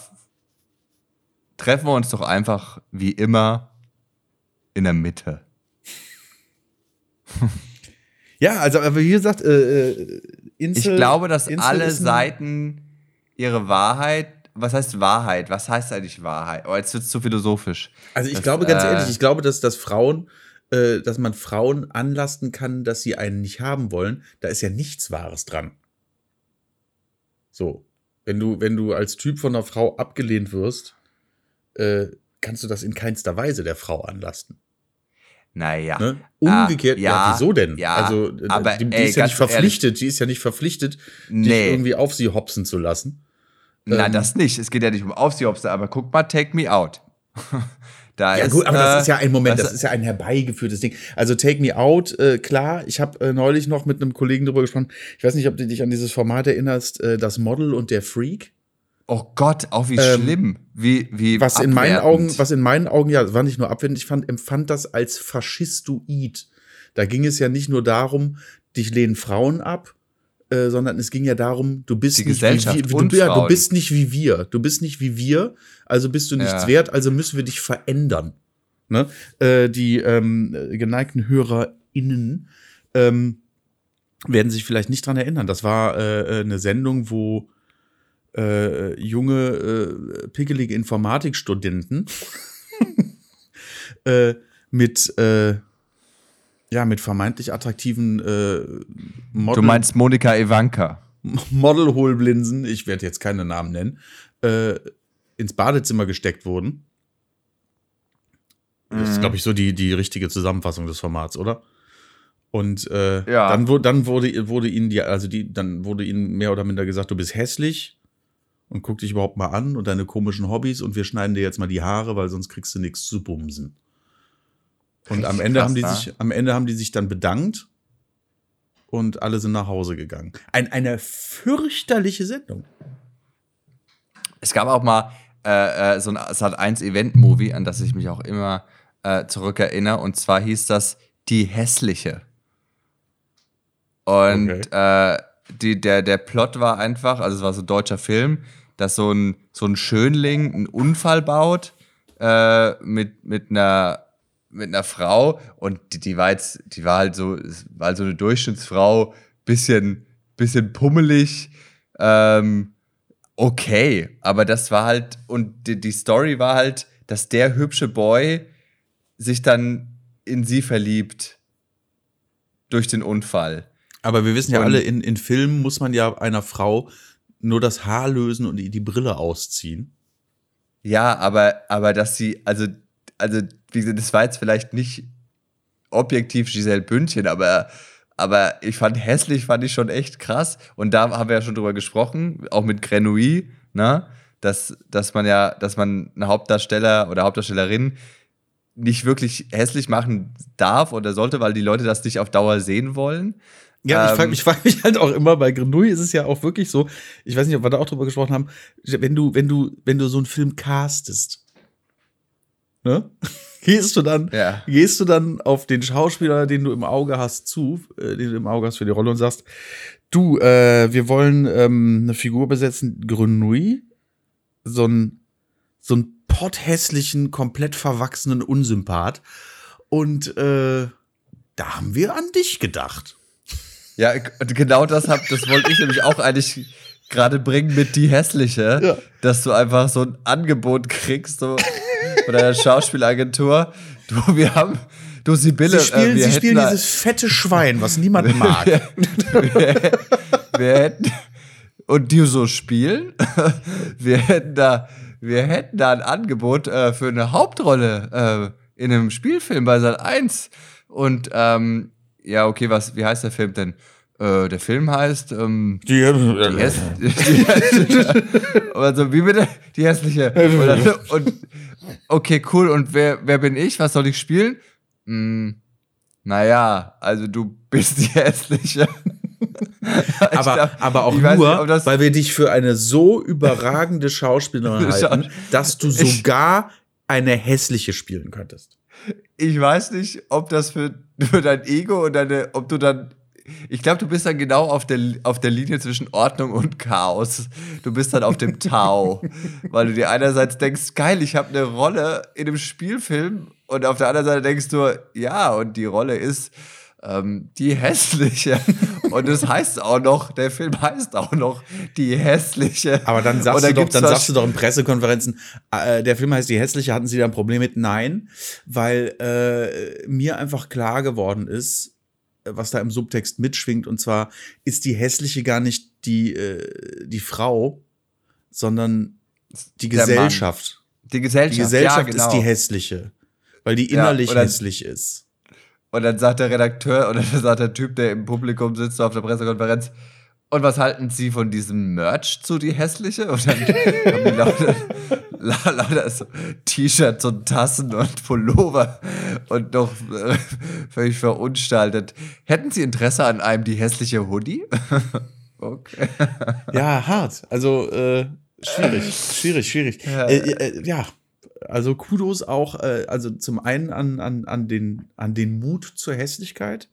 treffen wir uns doch einfach wie immer in der Mitte. ja, also aber wie gesagt, äh, äh, Insel, ich glaube, dass Insel alle Seiten ihre Wahrheit was heißt Wahrheit? Was heißt eigentlich Wahrheit? Oh, jetzt wird es zu philosophisch. Also ich das, glaube ganz äh, ehrlich, ich glaube, dass, dass Frauen, äh, dass man Frauen anlasten kann, dass sie einen nicht haben wollen. Da ist ja nichts Wahres dran. So. Wenn du, wenn du als Typ von einer Frau abgelehnt wirst, äh, kannst du das in keinster Weise der Frau anlasten. Naja. Ne? Umgekehrt, ah, ja, ja, wieso denn? Ja, also, aber, die, die ey, ist ja nicht verpflichtet, ehrlich. die ist ja nicht verpflichtet, nee. dich irgendwie auf sie hopsen zu lassen. Na, ähm, das nicht. Es geht ja nicht um auf sie hopsen, aber guck mal, Take Me Out. da ja, ist, gut, aber äh, das ist ja ein Moment, das ist ja ein herbeigeführtes Ding. Also Take Me Out, äh, klar, ich habe äh, neulich noch mit einem Kollegen darüber gesprochen. Ich weiß nicht, ob du dich an dieses Format erinnerst, äh, das Model und der Freak. Oh Gott, auch wie ähm, schlimm, wie wie was abwertend. in meinen Augen, was in meinen Augen ja, war nicht nur abwendend, ich fand empfand das als faschistoid. Da ging es ja nicht nur darum, dich lehnen Frauen ab, äh, sondern es ging ja darum, du bist nicht wie wir, du, ja, du, bist nicht wie wir, du bist nicht wie wir, also bist du nichts ja. wert, also müssen wir dich verändern. Ne? Äh, die ähm, geneigten HörerInnen ähm, werden sich vielleicht nicht dran erinnern. Das war äh, äh eine Sendung, wo äh, junge, äh, pickelige Informatikstudenten äh, mit, äh, ja, mit vermeintlich attraktiven äh, Model. Du meinst Monika Ivanka. Modelhohlblinsen, ich werde jetzt keine Namen nennen, äh, ins Badezimmer gesteckt wurden. Das ist, mhm. glaube ich, so die, die richtige Zusammenfassung des Formats, oder? Und äh, ja. dann, dann wurde, wurde ihnen die, also die, dann wurde ihnen mehr oder minder gesagt, du bist hässlich, und guck dich überhaupt mal an und deine komischen Hobbys und wir schneiden dir jetzt mal die Haare, weil sonst kriegst du nichts zu bumsen. Und am Ende krass, haben die sich, am Ende haben die sich dann bedankt und alle sind nach Hause gegangen. Ein, eine fürchterliche Sendung. Es gab auch mal äh, äh so ein Sat 1 Event-Movie, an das ich mich auch immer äh, zurückerinnere. Und zwar hieß das Die Hässliche. Und okay. äh, die, der, der Plot war einfach, also es war so ein deutscher Film, dass so ein, so ein Schönling einen Unfall baut äh, mit, mit, einer, mit einer Frau und die, die war jetzt, die war halt so, war halt so eine Durchschnittsfrau, bisschen, bisschen pummelig, ähm, okay, aber das war halt, und die, die Story war halt, dass der hübsche Boy sich dann in sie verliebt durch den Unfall. Aber wir wissen ja alle, in, in Filmen muss man ja einer Frau nur das Haar lösen und die, die Brille ausziehen. Ja, aber, aber dass sie, also, also, wie gesagt, das war jetzt vielleicht nicht objektiv Giselle Bündchen, aber, aber ich fand hässlich, fand ich schon echt krass. Und da haben wir ja schon drüber gesprochen, auch mit Grenouille, ne? Dass, dass man ja, dass man einen Hauptdarsteller oder Hauptdarstellerin nicht wirklich hässlich machen darf oder sollte, weil die Leute das nicht auf Dauer sehen wollen. Ja, ich frage mich, frag mich halt auch immer, bei Grenouille ist es ja auch wirklich so, ich weiß nicht, ob wir da auch drüber gesprochen haben, wenn du, wenn du, wenn du so einen Film castest, ne? Gehst du dann, ja. gehst du dann auf den Schauspieler, den du im Auge hast, zu, äh, den du im Auge hast für die Rolle und sagst, du, äh, wir wollen ähm, eine Figur besetzen, Grenouille, so ein, so ein potthässlichen, komplett verwachsenen Unsympath. Und äh, da haben wir an dich gedacht. Ja, genau das hab, das wollte ich nämlich auch eigentlich gerade bringen mit die hässliche, ja. dass du einfach so ein Angebot kriegst so, von der Schauspielagentur. Du, wir haben, du Sibylle, sie spielen, äh, sie spielen dieses fette Schwein, was niemand mag. wir, wir, wir hätten und die so spielen, wir hätten da, wir hätten da ein Angebot äh, für eine Hauptrolle. Äh, in einem Spielfilm bei Sat 1. Und ähm, ja, okay, was, wie heißt der Film denn? Äh, der Film heißt ähm, Die, die, Häss die hässliche. also, wie bitte? Die hässliche. Und, und okay, cool. Und wer, wer bin ich? Was soll ich spielen? Hm, naja, also du bist die hässliche. Ich aber, glaub, aber auch nur, nicht, weil wir dich für eine so überragende Schauspielerin halten, dass du Ich- sogar eine hässliche spielen könntest. Ich weiß nicht, ob das für, für dein Ego und deine, ob du dann. Ich glaube, du bist dann genau auf der, auf der Linie zwischen Ordnung und Chaos. Du bist dann auf dem Tau, weil du dir einerseits denkst, geil, ich habe eine Rolle in einem Spielfilm und auf der anderen Seite denkst du, ja, und die Rolle ist ähm, die hässliche. Und es heißt auch noch, der Film heißt auch noch die hässliche. Aber dann sagst, du, doch, dann sagst du doch in Pressekonferenzen, äh, der Film heißt Die Hässliche, hatten Sie da ein Problem mit? Nein, weil äh, mir einfach klar geworden ist, äh, was da im Subtext mitschwingt, und zwar ist die Hässliche gar nicht die, äh, die Frau, sondern die Der Mann. Gesellschaft. die Gesellschaft. Die Gesellschaft ja, genau. ist die Hässliche, weil die Ja, innerlich oder- hässlich ist. Und dann sagt der Redakteur oder dann sagt der Typ, der im Publikum sitzt auf der Pressekonferenz, und was halten Sie von diesem Merch zu die hässliche? Und dann haben die lauter, la- lauter so T-Shirts und Tassen und Pullover und noch äh, völlig verunstaltet. Hätten Sie Interesse an einem die hässliche Hoodie? okay. Ja, hart. Also äh, schwierig, schwierig, schwierig. Ja. Äh, äh, ja, also Kudos auch, äh, also zum einen an, an, an, den, an den Mut zur Hässlichkeit,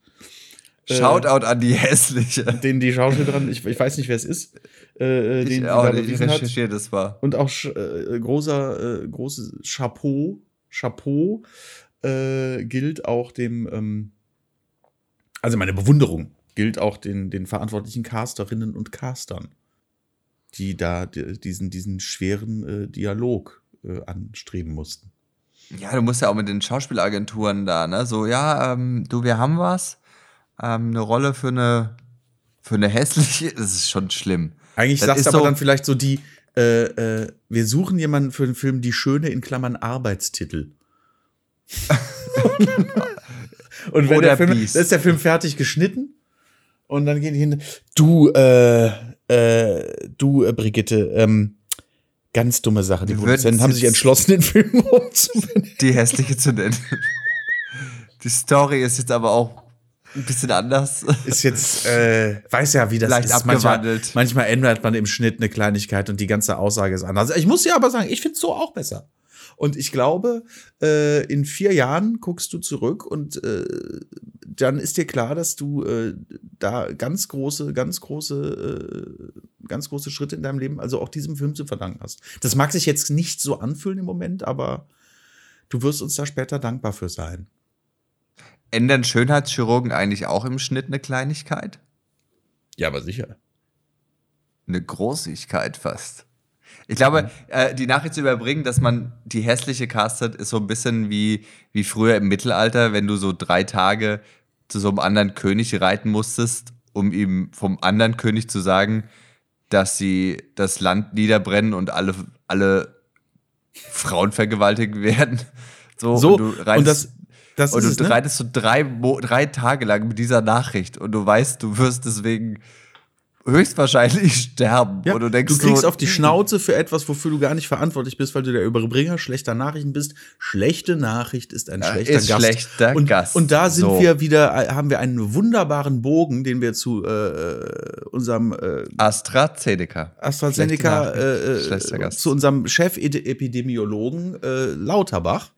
Shoutout an die hässliche. den die Schauspielerin, ich, ich weiß nicht, wer es ist, äh, äh, den Ich, die auch da ich recherchiere das war. Und auch äh, großer, äh, großes Chapeau, Chapeau äh, gilt auch dem, ähm, also meine Bewunderung gilt auch den, den verantwortlichen Casterinnen und Castern, die da di- diesen, diesen schweren äh, Dialog äh, anstreben mussten. Ja, du musst ja auch mit den Schauspielagenturen da, ne? So, ja, ähm, du, wir haben was. Ähm, eine Rolle für eine, für eine hässliche, das ist schon schlimm. Eigentlich Das sagst du aber so- dann vielleicht so die, äh, äh, wir suchen jemanden für den Film Die Schöne in Klammern Arbeitstitel. und wenn Oder der Film, Beast. ist der Film fertig geschnitten und dann gehen die hin, du, äh, äh, du, äh, Brigitte, ähm, ganz dumme Sache. Die Produzenten haben sich entschlossen, den Film umzubenennen. Die hässliche zu nennen. Die Story ist jetzt aber auch ein bisschen anders. Ist jetzt, äh, weiß ja, wie das Leicht ist. Manchmal, abgewandelt. manchmal ändert man im Schnitt eine Kleinigkeit und die ganze Aussage ist anders. Ich muss ja aber sagen, ich finde es so auch besser. Und ich glaube, äh, in vier Jahren guckst du zurück und äh, dann ist dir klar, dass du äh, da ganz große, ganz große, äh, ganz große Schritte in deinem Leben, also auch diesem Film zu verdanken hast. Das mag sich jetzt nicht so anfühlen im Moment, aber du wirst uns da später dankbar für sein. Ändern Schönheitschirurgen eigentlich auch im Schnitt eine Kleinigkeit? Ja, aber sicher. Eine Großigkeit fast. Ich glaube, äh, die Nachricht zu überbringen, dass man die hässliche castet, ist so ein bisschen wie, wie früher im Mittelalter, wenn du so drei Tage zu so einem anderen König reiten musstest, um ihm vom anderen König zu sagen, dass sie das Land niederbrennen und alle, alle Frauen vergewaltigt werden. So, So, und du reitest, und das, das und du es, ne? reitest so drei, drei Tage lang mit dieser Nachricht und du weißt, du wirst deswegen höchstwahrscheinlich sterben. Ja, du denkst du kriegst so, auf die Schnauze für etwas, wofür du gar nicht verantwortlich bist, weil du der Überbringer schlechter Nachrichten bist. Schlechte Nachricht ist ein schlechter ist Gast. schlechter und, Gast. Und da sind So. wir wieder, äh, haben wir einen wunderbaren Bogen, den wir zu äh, unserem äh, AstraZeneca. AstraZeneca, äh, schlechter äh, Gast. zu unserem Chef-Epidemiologen äh, Lauterbach,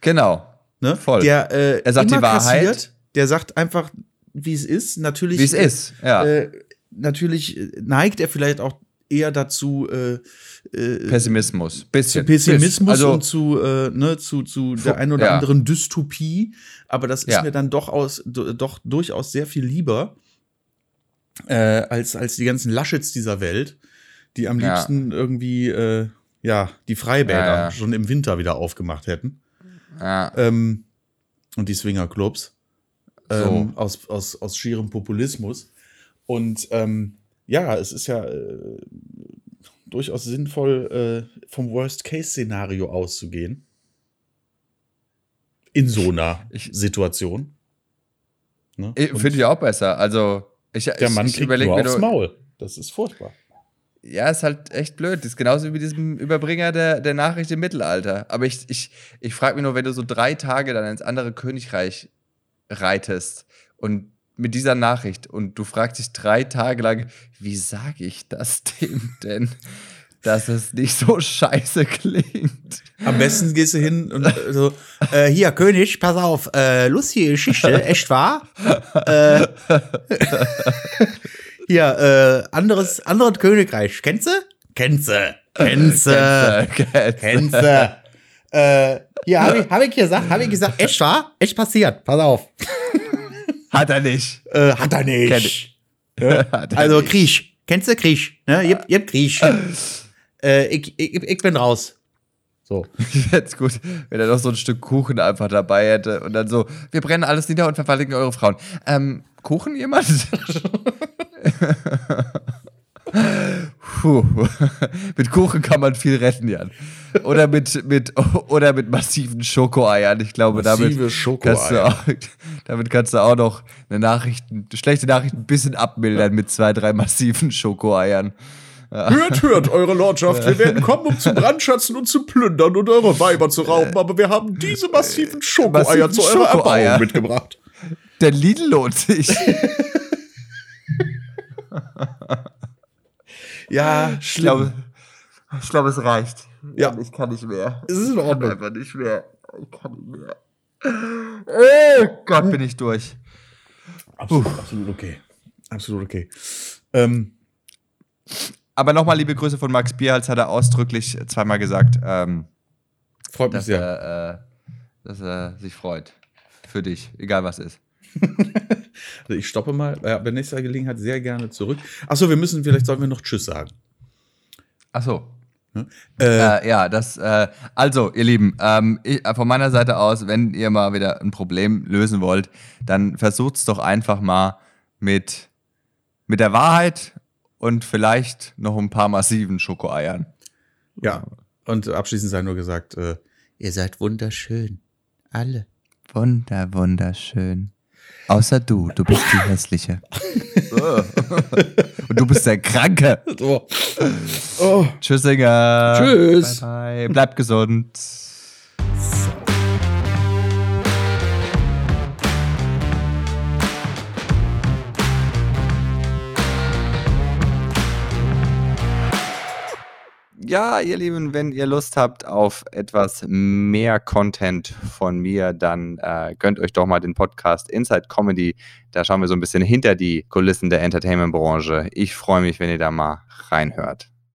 Genau. ne? Voll. der äh, Er sagt die Wahrheit. kassiert, der sagt einfach, wie es ist. Natürlich, Wie es ist, ja. Äh, natürlich äh, neigt er vielleicht auch eher dazu, äh, äh, Pessimismus. Bisschen. zu Pessimismus also, und zu, äh, ne, zu, zu der ein oder ja. anderen Dystopie. Aber das ist Ja. mir dann doch, aus, do- doch durchaus sehr viel lieber äh, als, als die ganzen Laschets dieser Welt, die am Ja. liebsten irgendwie äh, ja, die Freibäder Ja, ja. schon im Winter wieder aufgemacht hätten. Ja. Ähm, und die Swingerclubs. Ähm, So. aus, aus, aus schierem Populismus. Und ähm, ja, es ist ja äh, durchaus sinnvoll, äh, vom Worst-Case-Szenario auszugehen. in so einer Ich- Situation. Ne? Ich- Finde ich auch besser. Also, ich, der ich, Mann ich kriegt überleg nur aufs Maul. Das ist furchtbar. Ja, ist halt echt blöd. Das ist genauso wie mit diesem Überbringer der, der Nachricht im Mittelalter. Aber ich, ich, ich frage mich nur, wenn du so drei Tage dann ins andere Königreich reitest und mit dieser Nachricht und du fragst dich drei Tage lang, wie sage ich das dem denn, dass es nicht so scheiße klingt? Am besten gehst du hin und so, Äh, hier, König, pass auf, äh, lustige Geschichte, echt wahr? äh, hier, äh, anderes, anderes Königreich, kennst du? Kennst du? Kennst du? Kennst du? Äh, hier, hab ich, hab ich gesagt, hab ich gesagt, echt wahr? Echt passiert, pass auf. Hat er nicht. Äh, hat er Kenn nicht. ich. Hat er Also nicht. Kriech, kennst du Kriech? Ne? Ihr, ihr habt Kriech. äh, ich, ich, ich bin raus. So. Ich fände es gut, wenn er noch so ein Stück Kuchen einfach dabei hätte und dann so, wir brennen alles nieder und verfalligen eure Frauen. Ähm, Kuchen jemand? Puh. mit Kuchen kann man viel retten, Jan. Oder mit, mit, oder mit massiven Schokoeiern. Ich glaube, damit Massive kannst, du auch, damit kannst du auch noch eine Nachricht, schlechte Nachricht ein bisschen abmildern mit zwei, drei massiven Schokoeiern. Hört, hört, eure Lordschaft, wir werden kommen, um zu brandschatzen und zu plündern und eure Weiber zu rauben, aber wir haben diese massiven Schokoeier Massiven zu eurer Schokoeier. Erbauung mitgebracht. Der Lidl lohnt sich. Ja, Ich glaube, ich glaube, es reicht. Ja. Ich kann nicht mehr. Es ist in Ordnung. Einfach nicht mehr. Ich kann nicht mehr. Oh Gott, bin ich durch. Absolut, absolut okay. Absolut okay. Ähm, Aber nochmal liebe Grüße von Max Bierhals, hat er ausdrücklich zweimal gesagt, ähm, freut mich dass, sehr. er, äh, dass er sich freut. Für dich, egal was ist. Also ich stoppe mal, äh, bei nächster Gelegenheit sehr gerne zurück. Achso, wir müssen, vielleicht sollen wir noch Tschüss sagen. Ach so. Äh, Äh, ja, das, äh, also, ihr Lieben, ähm, ich, äh, von meiner Seite aus, wenn ihr mal wieder ein Problem lösen wollt, dann versucht's doch einfach mal mit, mit der Wahrheit und vielleicht noch ein paar massiven Schokoeiern. ja, und abschließend sei nur gesagt, äh, Ihr seid wunderschön. Alle. Wunder, wunderschön. Außer du, du bist die hässliche. und du bist der Kranke. so. oh, Tschüssinger. Tschüss. Bye, bye. Bleibt gesund. Ja, ihr Lieben, wenn ihr Lust habt auf etwas mehr Content von mir, dann äh, gönnt euch doch mal den Podcast Inside Comedy. Da schauen wir so ein bisschen hinter die Kulissen der Entertainment-Branche. Ich freue mich, wenn ihr da mal reinhört.